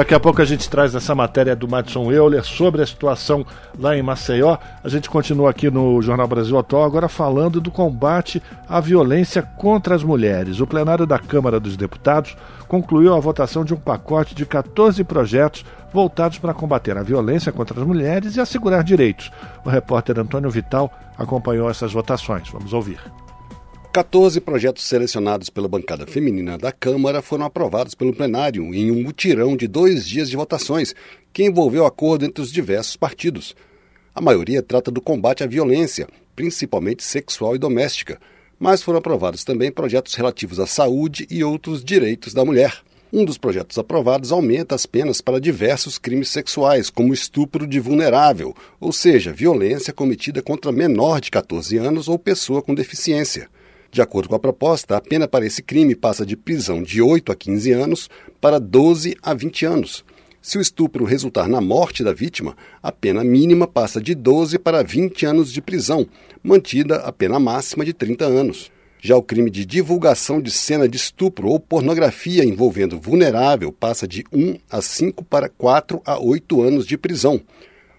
Daqui a pouco a gente traz essa matéria do Madison Euler sobre a situação lá em Maceió. A gente continua aqui no Jornal Brasil Atual agora falando do combate à violência contra as mulheres. O plenário da Câmara dos Deputados concluiu a votação de um pacote de 14 projetos voltados para combater a violência contra as mulheres e assegurar direitos. O repórter Antônio Vital acompanhou essas votações. Vamos ouvir. 14 projetos selecionados pela bancada feminina da Câmara foram aprovados pelo plenário em um mutirão de dois dias de votações, que envolveu acordo entre os diversos partidos. A maioria trata do combate à violência, principalmente sexual e doméstica, mas foram aprovados também projetos relativos à saúde e outros direitos da mulher. Um dos projetos aprovados aumenta as penas para diversos crimes sexuais, como estupro de vulnerável, ou seja, violência cometida contra menor de 14 anos ou pessoa com deficiência. De acordo com a proposta, a pena para esse crime passa de prisão de 8 a 15 anos para 12 a 20 anos. Se o estupro resultar na morte da vítima, a pena mínima passa de 12 para 20 anos de prisão, mantida a pena máxima de 30 anos. Já o crime de divulgação de cena de estupro ou pornografia envolvendo vulnerável passa de 1 a 5 para 4 a 8 anos de prisão.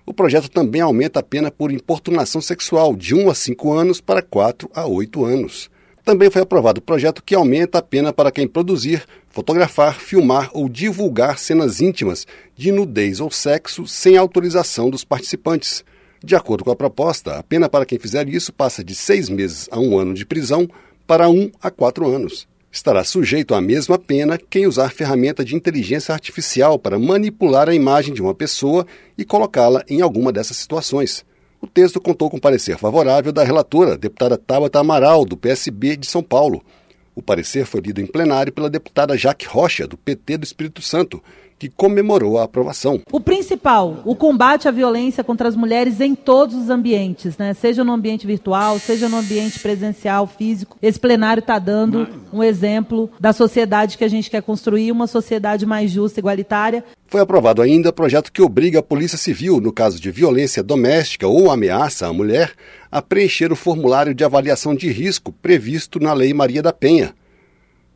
O projeto também aumenta a pena por importunação sexual de 1 a 5 anos para 4 a 8 anos. Também foi aprovado o projeto que aumenta a pena para quem produzir, fotografar, filmar ou divulgar cenas íntimas de nudez ou sexo sem autorização dos participantes. De acordo com a proposta, a pena para quem fizer isso passa de seis meses a um ano de prisão para um a quatro anos. Estará sujeito à mesma pena quem usar ferramenta de inteligência artificial para manipular a imagem de uma pessoa e colocá-la em alguma dessas situações. O texto contou com parecer favorável da relatora, deputada Tabata Amaral, do PSB de São Paulo. O parecer foi lido em plenário pela deputada Jaque Rocha, do PT do Espírito Santo, que comemorou a aprovação. O principal, o combate à violência contra as mulheres em todos os ambientes, né? seja no ambiente virtual, seja no ambiente presencial, físico. Esse plenário está dando um exemplo da sociedade que a gente quer construir, uma sociedade mais justa, igualitária. Foi aprovado ainda projeto que obriga a Polícia Civil, no caso de violência doméstica ou ameaça à mulher, a preencher o formulário de avaliação de risco previsto na Lei Maria da Penha.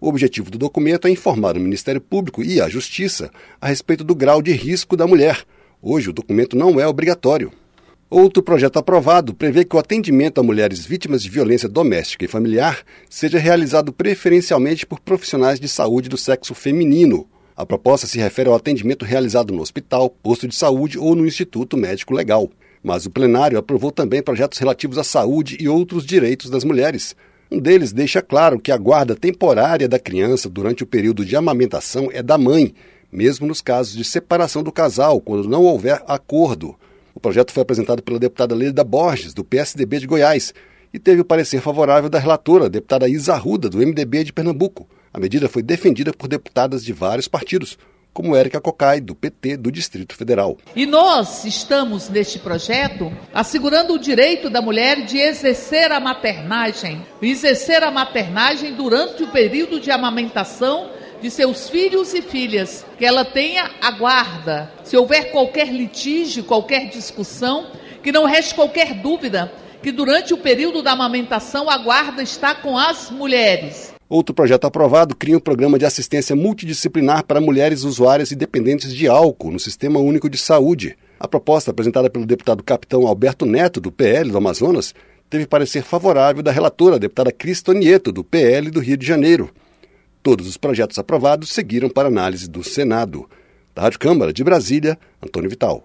O objetivo do documento é informar o Ministério Público e a Justiça a respeito do grau de risco da mulher. Hoje, o documento não é obrigatório. Outro projeto aprovado prevê que o atendimento a mulheres vítimas de violência doméstica e familiar seja realizado preferencialmente por profissionais de saúde do sexo feminino. A proposta se refere ao atendimento realizado no hospital, posto de saúde ou no Instituto Médico Legal. Mas o plenário aprovou também projetos relativos à saúde e outros direitos das mulheres. Um deles deixa claro que a guarda temporária da criança durante o período de amamentação é da mãe, mesmo nos casos de separação do casal, quando não houver acordo. O projeto foi apresentado pela deputada Leda Borges, do PSDB de Goiás, e teve o parecer favorável da relatora, deputada Isa Ruda, do MDB de Pernambuco. A medida foi defendida por deputadas de vários partidos, como Érica Cocai, do PT do Distrito Federal. E nós estamos, neste projeto, assegurando o direito da mulher de exercer a maternagem, exercer a maternagem durante o período de amamentação de seus filhos e filhas, que ela tenha a guarda. Se houver qualquer litígio, qualquer discussão, que não reste qualquer dúvida que durante o período da amamentação a guarda está com as mulheres. Outro projeto aprovado cria um programa de assistência multidisciplinar para mulheres usuárias e dependentes de álcool no Sistema Único de Saúde. A proposta, apresentada pelo deputado capitão Alberto Neto, do PL do Amazonas, teve parecer favorável da relatora, deputada Cristonieto, do PL do Rio de Janeiro. Todos os projetos aprovados seguiram para análise do Senado. Da Rádio Câmara de Brasília, Antônio Vital.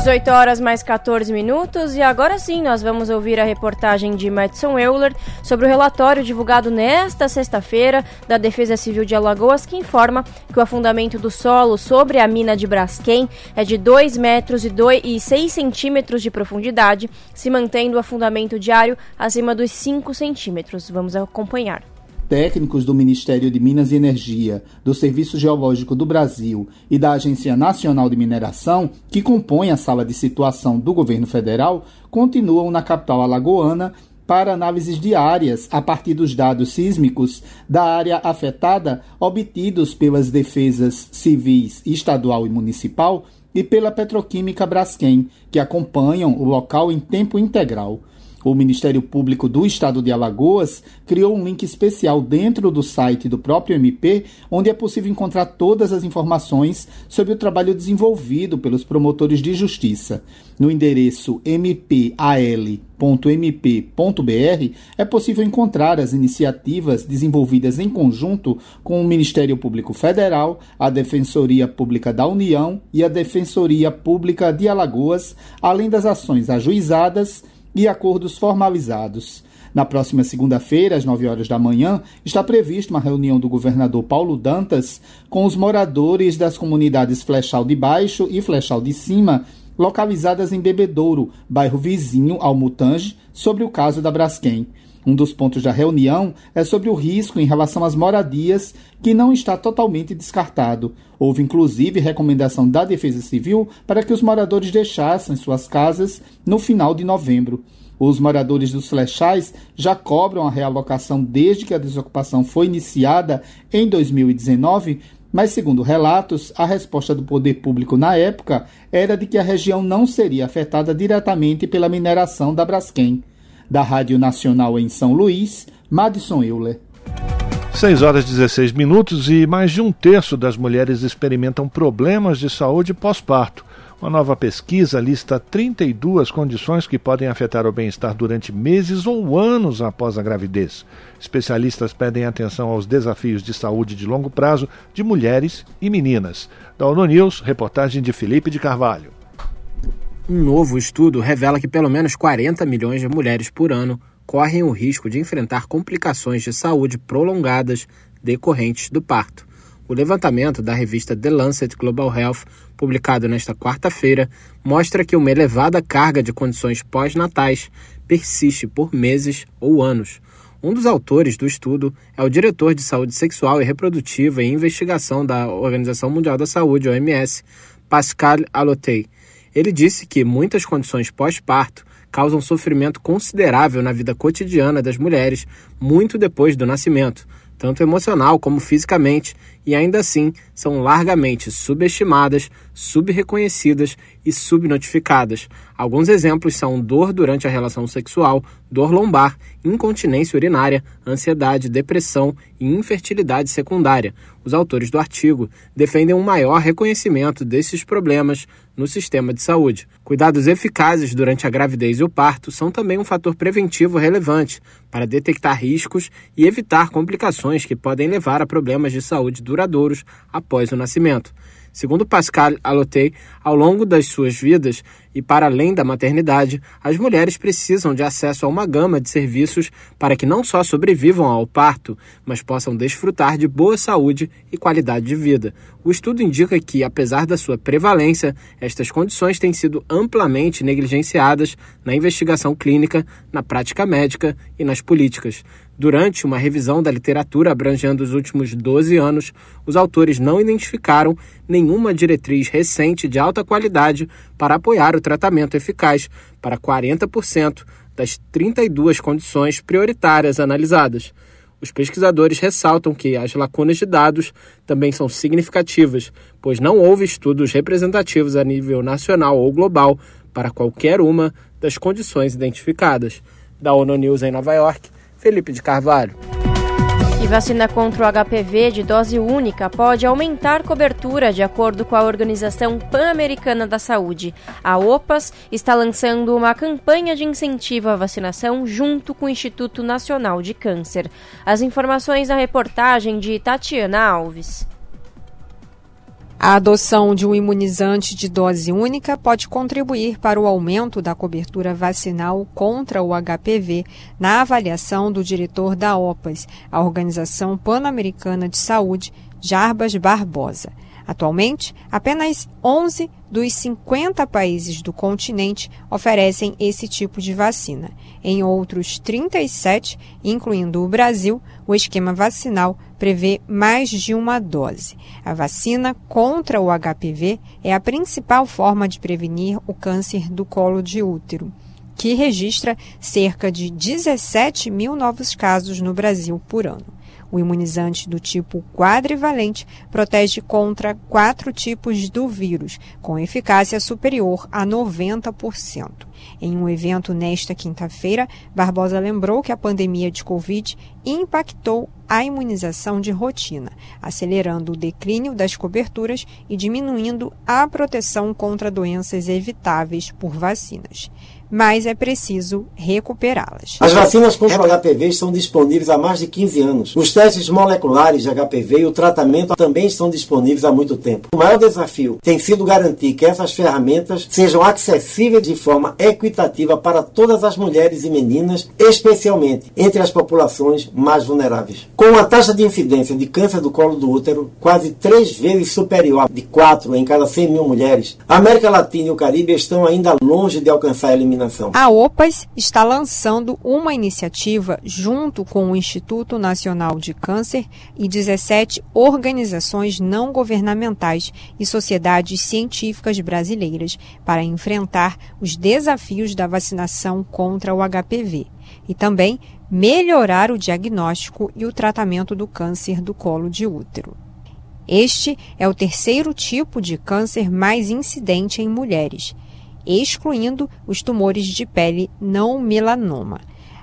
18 horas mais 14 minutos e agora sim nós vamos ouvir a reportagem de Madison Euler sobre o relatório divulgado nesta sexta-feira da Defesa Civil de Alagoas que informa que o afundamento do solo sobre a mina de Braskem é de 2 metros e, 2, e 6 centímetros de profundidade, se mantendo o afundamento diário acima dos 5 centímetros. Vamos acompanhar técnicos do Ministério de Minas e Energia, do Serviço Geológico do Brasil e da Agência Nacional de Mineração, que compõem a sala de situação do governo federal, continuam na capital alagoana para análises diárias a partir dos dados sísmicos da área afetada obtidos pelas defesas civis estadual e municipal e pela Petroquímica Braskem, que acompanham o local em tempo integral. O Ministério Público do Estado de Alagoas criou um link especial dentro do site do próprio MP, onde é possível encontrar todas as informações sobre o trabalho desenvolvido pelos promotores de justiça. No endereço mpal.mp.br é possível encontrar as iniciativas desenvolvidas em conjunto com o Ministério Público Federal, a Defensoria Pública da União e a Defensoria Pública de Alagoas, além das ações ajuizadas e acordos formalizados. Na próxima segunda-feira, às 9 horas da manhã, está prevista uma reunião do governador Paulo Dantas com os moradores das comunidades Flechal de Baixo e Flechal de Cima, localizadas em Bebedouro, bairro vizinho ao Mutange, sobre o caso da Braskem. Um dos pontos da reunião é sobre o risco em relação às moradias, que não está totalmente descartado. Houve inclusive recomendação da Defesa Civil para que os moradores deixassem suas casas no final de novembro. Os moradores dos flechais já cobram a realocação desde que a desocupação foi iniciada em 2019, mas, segundo relatos, a resposta do poder público na época era de que a região não seria afetada diretamente pela mineração da Braskem. Da Rádio Nacional em São Luís, Madison Euler. 6 horas e 16 minutos e mais de um terço das mulheres experimentam problemas de saúde pós-parto. Uma nova pesquisa lista 32 condições que podem afetar o bem-estar durante meses ou anos após a gravidez. Especialistas pedem atenção aos desafios de saúde de longo prazo de mulheres e meninas. Da ONU News, reportagem de Felipe de Carvalho. Um novo estudo revela que pelo menos 40 milhões de mulheres por ano correm o risco de enfrentar complicações de saúde prolongadas decorrentes do parto. O levantamento da revista The Lancet Global Health, publicado nesta quarta-feira, mostra que uma elevada carga de condições pós-natais persiste por meses ou anos. Um dos autores do estudo é o diretor de saúde sexual e reprodutiva e investigação da Organização Mundial da Saúde, OMS, Pascal Alotei ele disse que muitas condições pós-parto causam sofrimento considerável na vida cotidiana das mulheres muito depois do nascimento, tanto emocional como fisicamente, e ainda assim são largamente subestimadas, subreconhecidas e subnotificadas. Alguns exemplos são dor durante a relação sexual, dor lombar, incontinência urinária, ansiedade, depressão e infertilidade secundária. Os autores do artigo defendem um maior reconhecimento desses problemas no sistema de saúde. Cuidados eficazes durante a gravidez e o parto são também um fator preventivo relevante para detectar riscos e evitar complicações que podem levar a problemas de saúde duradouros após o nascimento. Segundo Pascal Alotei, ao longo das suas vidas e para além da maternidade, as mulheres precisam de acesso a uma gama de serviços para que não só sobrevivam ao parto, mas possam desfrutar de boa saúde e qualidade de vida. O estudo indica que, apesar da sua prevalência, estas condições têm sido amplamente negligenciadas na investigação clínica, na prática médica e nas políticas. Durante uma revisão da literatura abrangendo os últimos 12 anos, os autores não identificaram nenhuma diretriz recente de alta qualidade para apoiar o tratamento eficaz para 40% das 32 condições prioritárias analisadas. Os pesquisadores ressaltam que as lacunas de dados também são significativas, pois não houve estudos representativos a nível nacional ou global para qualquer uma das condições identificadas. Da ONU News em Nova York, Felipe de Carvalho. E vacina contra o HPV de dose única pode aumentar cobertura, de acordo com a Organização Pan-Americana da Saúde. A OPAS está lançando uma campanha de incentivo à vacinação junto com o Instituto Nacional de Câncer. As informações na reportagem de Tatiana Alves. A adoção de um imunizante de dose única pode contribuir para o aumento da cobertura vacinal contra o HPV, na avaliação do diretor da OPAS, a Organização Pan-Americana de Saúde, Jarbas Barbosa. Atualmente, apenas 11 dos 50 países do continente oferecem esse tipo de vacina. Em outros 37, incluindo o Brasil, o esquema vacinal prevê mais de uma dose. A vacina contra o HPV é a principal forma de prevenir o câncer do colo de útero, que registra cerca de 17 mil novos casos no Brasil por ano. O imunizante do tipo quadrivalente protege contra quatro tipos do vírus, com eficácia superior a 90%. Em um evento nesta quinta-feira, Barbosa lembrou que a pandemia de Covid impactou a imunização de rotina, acelerando o declínio das coberturas e diminuindo a proteção contra doenças evitáveis por vacinas mas é preciso recuperá-las. As vacinas contra o HPV estão disponíveis há mais de 15 anos. Os testes moleculares de HPV e o tratamento também estão disponíveis há muito tempo. O maior desafio tem sido garantir que essas ferramentas sejam acessíveis de forma equitativa para todas as mulheres e meninas, especialmente entre as populações mais vulneráveis. Com uma taxa de incidência de câncer do colo do útero quase três vezes superior a de 4 em cada 100 mil mulheres, a América Latina e o Caribe estão ainda longe de alcançar a eliminação a OPAS está lançando uma iniciativa junto com o Instituto Nacional de Câncer e 17 organizações não governamentais e sociedades científicas brasileiras para enfrentar os desafios da vacinação contra o HPV e também melhorar o diagnóstico e o tratamento do câncer do colo de útero. Este é o terceiro tipo de câncer mais incidente em mulheres excluindo os tumores de pele não melanoma.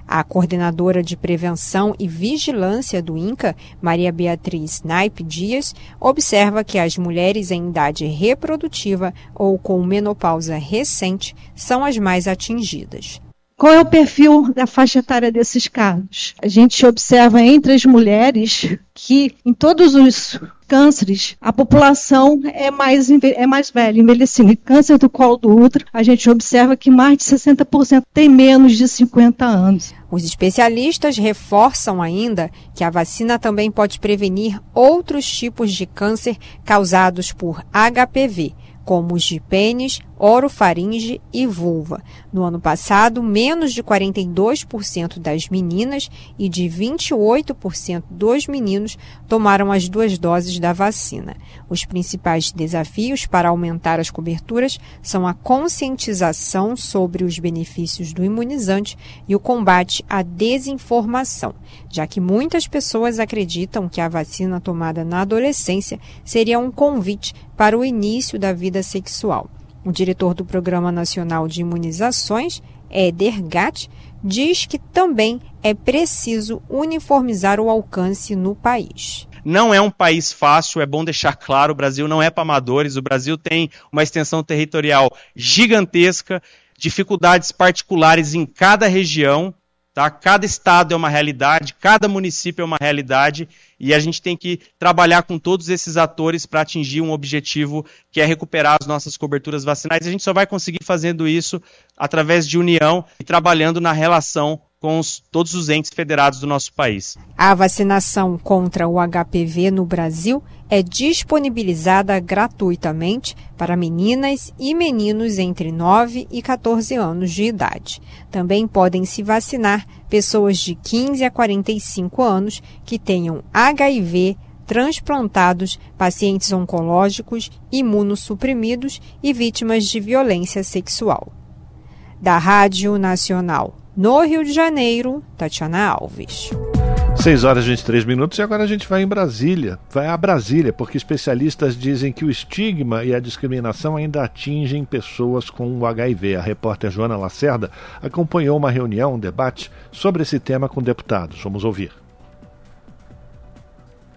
A coordenadora de prevenção e vigilância do INCA, Maria Beatriz Naipe Dias, observa que as mulheres em idade reprodutiva ou com menopausa recente são as mais atingidas. Qual é o perfil da faixa etária desses casos? A gente observa entre as mulheres que em todos os cânceres a população é mais, é mais velha, envelhecida. Câncer do colo do útero, a gente observa que mais de 60% tem menos de 50 anos. Os especialistas reforçam ainda que a vacina também pode prevenir outros tipos de câncer causados por HPV como os de pênis, orofaringe e vulva. No ano passado, menos de 42% das meninas e de 28% dos meninos tomaram as duas doses da vacina. Os principais desafios para aumentar as coberturas são a conscientização sobre os benefícios do imunizante e o combate à desinformação, já que muitas pessoas acreditam que a vacina tomada na adolescência seria um convite para o início da vida sexual. O diretor do Programa Nacional de Imunizações, Éder Gatt, diz que também é preciso uniformizar o alcance no país. Não é um país fácil, é bom deixar claro, o Brasil não é para amadores, o Brasil tem uma extensão territorial gigantesca, dificuldades particulares em cada região, Tá? Cada estado é uma realidade, cada município é uma realidade e a gente tem que trabalhar com todos esses atores para atingir um objetivo que é recuperar as nossas coberturas vacinais. A gente só vai conseguir fazendo isso através de união e trabalhando na relação com os, todos os entes federados do nosso país. A vacinação contra o HPV no Brasil é disponibilizada gratuitamente para meninas e meninos entre 9 e 14 anos de idade. Também podem se vacinar pessoas de 15 a 45 anos que tenham HIV, transplantados, pacientes oncológicos, imunossuprimidos e vítimas de violência sexual. Da Rádio Nacional no Rio de Janeiro, Tatiana Alves. 6 horas e 23 minutos e agora a gente vai em Brasília. Vai a Brasília, porque especialistas dizem que o estigma e a discriminação ainda atingem pessoas com o HIV. A repórter Joana Lacerda acompanhou uma reunião, um debate sobre esse tema com deputados. Vamos ouvir.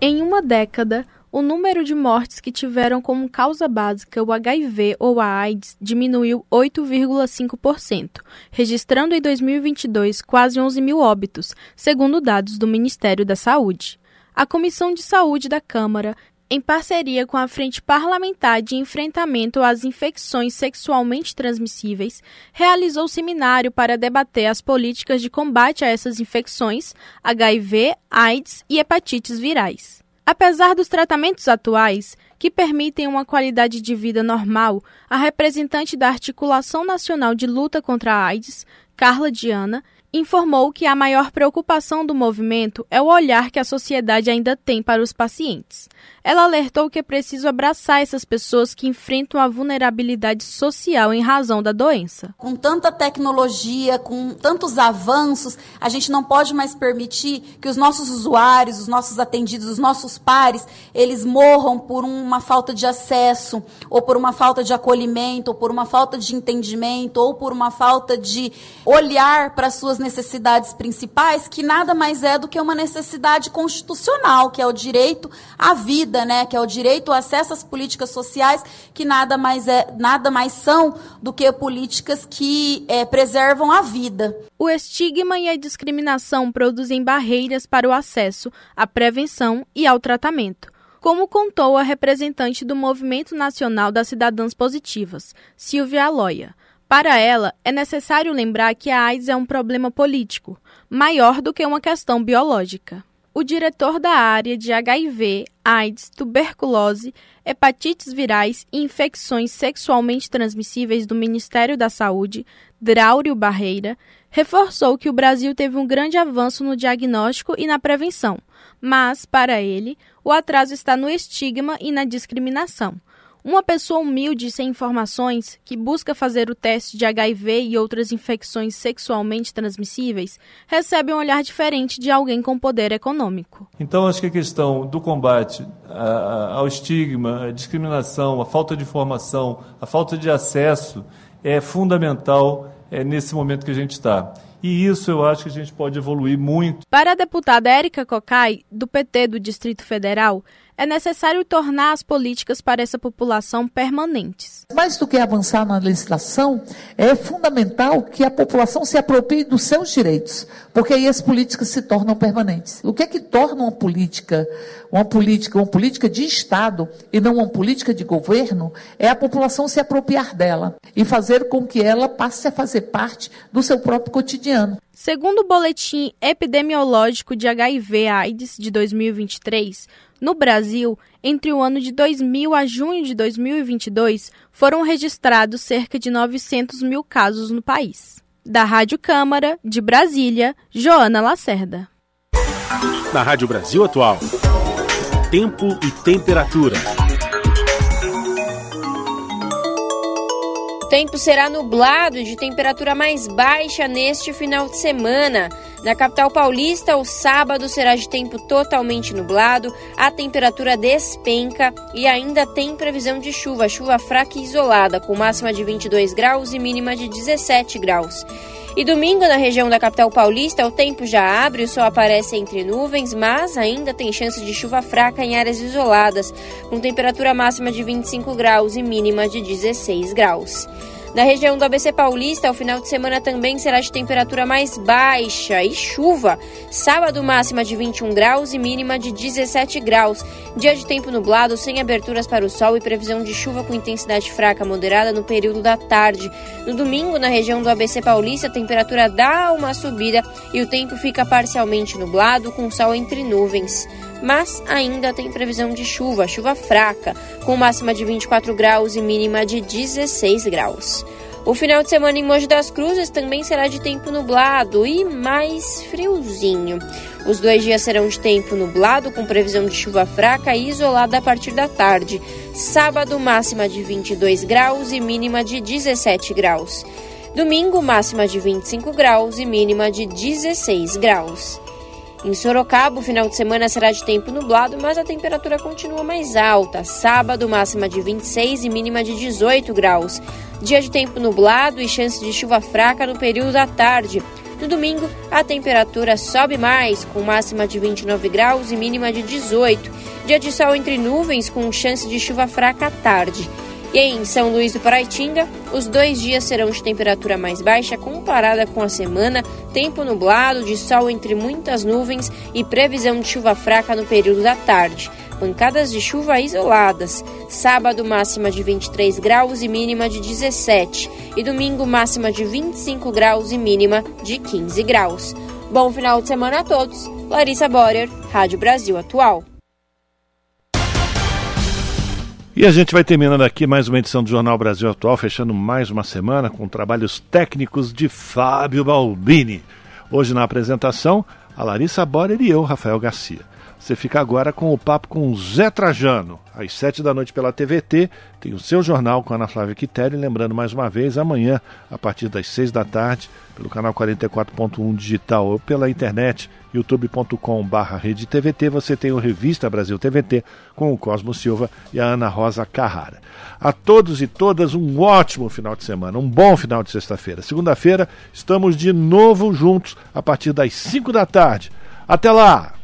Em uma década, o número de mortes que tiveram como causa básica o HIV ou a AIDS diminuiu 8,5%, registrando em 2022 quase 11 mil óbitos, segundo dados do Ministério da Saúde. A Comissão de Saúde da Câmara, em parceria com a Frente Parlamentar de Enfrentamento às Infecções Sexualmente Transmissíveis, realizou seminário para debater as políticas de combate a essas infecções, HIV, AIDS e hepatites virais. Apesar dos tratamentos atuais, que permitem uma qualidade de vida normal, a representante da Articulação Nacional de Luta contra a AIDS, Carla Diana, informou que a maior preocupação do movimento é o olhar que a sociedade ainda tem para os pacientes. Ela alertou que é preciso abraçar essas pessoas que enfrentam a vulnerabilidade social em razão da doença. Com tanta tecnologia, com tantos avanços, a gente não pode mais permitir que os nossos usuários, os nossos atendidos, os nossos pares, eles morram por uma falta de acesso, ou por uma falta de acolhimento, ou por uma falta de entendimento, ou por uma falta de olhar para suas necessidades principais, que nada mais é do que uma necessidade constitucional, que é o direito à vida, né, que é o direito ao acesso às políticas sociais, que nada mais é, nada mais são do que políticas que é, preservam a vida. O estigma e a discriminação produzem barreiras para o acesso à prevenção e ao tratamento como contou a representante do Movimento Nacional das Cidadãs Positivas, Silvia Aloia. Para ela, é necessário lembrar que a AIDS é um problema político, maior do que uma questão biológica. O diretor da área de HIV, AIDS, tuberculose, hepatites virais e infecções sexualmente transmissíveis do Ministério da Saúde, Draúrio Barreira, reforçou que o Brasil teve um grande avanço no diagnóstico e na prevenção, mas, para ele, o atraso está no estigma e na discriminação uma pessoa humilde sem informações, que busca fazer o teste de HIV e outras infecções sexualmente transmissíveis, recebe um olhar diferente de alguém com poder econômico. Então, acho que a questão do combate ao estigma, à discriminação, à falta de informação, à falta de acesso é fundamental é, nesse momento que a gente está. E isso eu acho que a gente pode evoluir muito. Para a deputada Érica Cocai, do PT do Distrito Federal, é necessário tornar as políticas para essa população permanentes. Mais do que avançar na legislação, é fundamental que a população se aproprie dos seus direitos, porque aí as políticas se tornam permanentes. O que é que torna uma política, uma política, uma política de Estado e não uma política de governo, é a população se apropriar dela e fazer com que ela passe a fazer parte do seu próprio cotidiano. Segundo o boletim epidemiológico de HIV/AIDS de 2023, no Brasil, entre o ano de 2000 a junho de 2022, foram registrados cerca de 900 mil casos no país. Da Rádio Câmara, de Brasília, Joana Lacerda. Na Rádio Brasil Atual, tempo e temperatura. Tempo será nublado de temperatura mais baixa neste final de semana. Na capital paulista, o sábado será de tempo totalmente nublado, a temperatura despenca e ainda tem previsão de chuva, chuva fraca e isolada, com máxima de 22 graus e mínima de 17 graus. E domingo, na região da capital paulista, o tempo já abre, o sol aparece entre nuvens, mas ainda tem chance de chuva fraca em áreas isoladas, com temperatura máxima de 25 graus e mínima de 16 graus. Na região do ABC Paulista, o final de semana também será de temperatura mais baixa e chuva. Sábado, máxima de 21 graus e mínima de 17 graus. Dia de tempo nublado, sem aberturas para o sol e previsão de chuva com intensidade fraca moderada no período da tarde. No domingo, na região do ABC Paulista, a temperatura dá uma subida e o tempo fica parcialmente nublado, com sol entre nuvens mas ainda tem previsão de chuva, chuva fraca, com máxima de 24 graus e mínima de 16 graus. O final de semana em Mogi das Cruzes também será de tempo nublado e mais friozinho. Os dois dias serão de tempo nublado, com previsão de chuva fraca e isolada a partir da tarde. Sábado, máxima de 22 graus e mínima de 17 graus. Domingo, máxima de 25 graus e mínima de 16 graus. Em Sorocaba, o final de semana será de tempo nublado, mas a temperatura continua mais alta. Sábado, máxima de 26 e mínima de 18 graus. Dia de tempo nublado e chance de chuva fraca no período da tarde. No domingo, a temperatura sobe mais, com máxima de 29 graus e mínima de 18. Dia de sol entre nuvens, com chance de chuva fraca à tarde. E em São Luís do Paraitinga, os dois dias serão de temperatura mais baixa comparada com a semana, tempo nublado, de sol entre muitas nuvens e previsão de chuva fraca no período da tarde. Pancadas de chuva isoladas. Sábado, máxima de 23 graus e mínima de 17. E domingo, máxima de 25 graus e mínima de 15 graus. Bom final de semana a todos. Larissa Borer, Rádio Brasil Atual. E a gente vai terminando aqui mais uma edição do Jornal Brasil Atual, fechando mais uma semana com trabalhos técnicos de Fábio Balbini. Hoje na apresentação, a Larissa Borer e eu, Rafael Garcia. Você fica agora com o papo com Zé Trajano, às sete da noite pela TVT. Tem o seu jornal com a Ana Flávia Quitério. Lembrando mais uma vez, amanhã, a partir das seis da tarde, pelo canal 44.1 digital ou pela internet, youtube.com.br você tem o Revista Brasil TVT com o Cosmo Silva e a Ana Rosa Carrara. A todos e todas um ótimo final de semana, um bom final de sexta-feira. Segunda-feira estamos de novo juntos a partir das 5 da tarde. Até lá!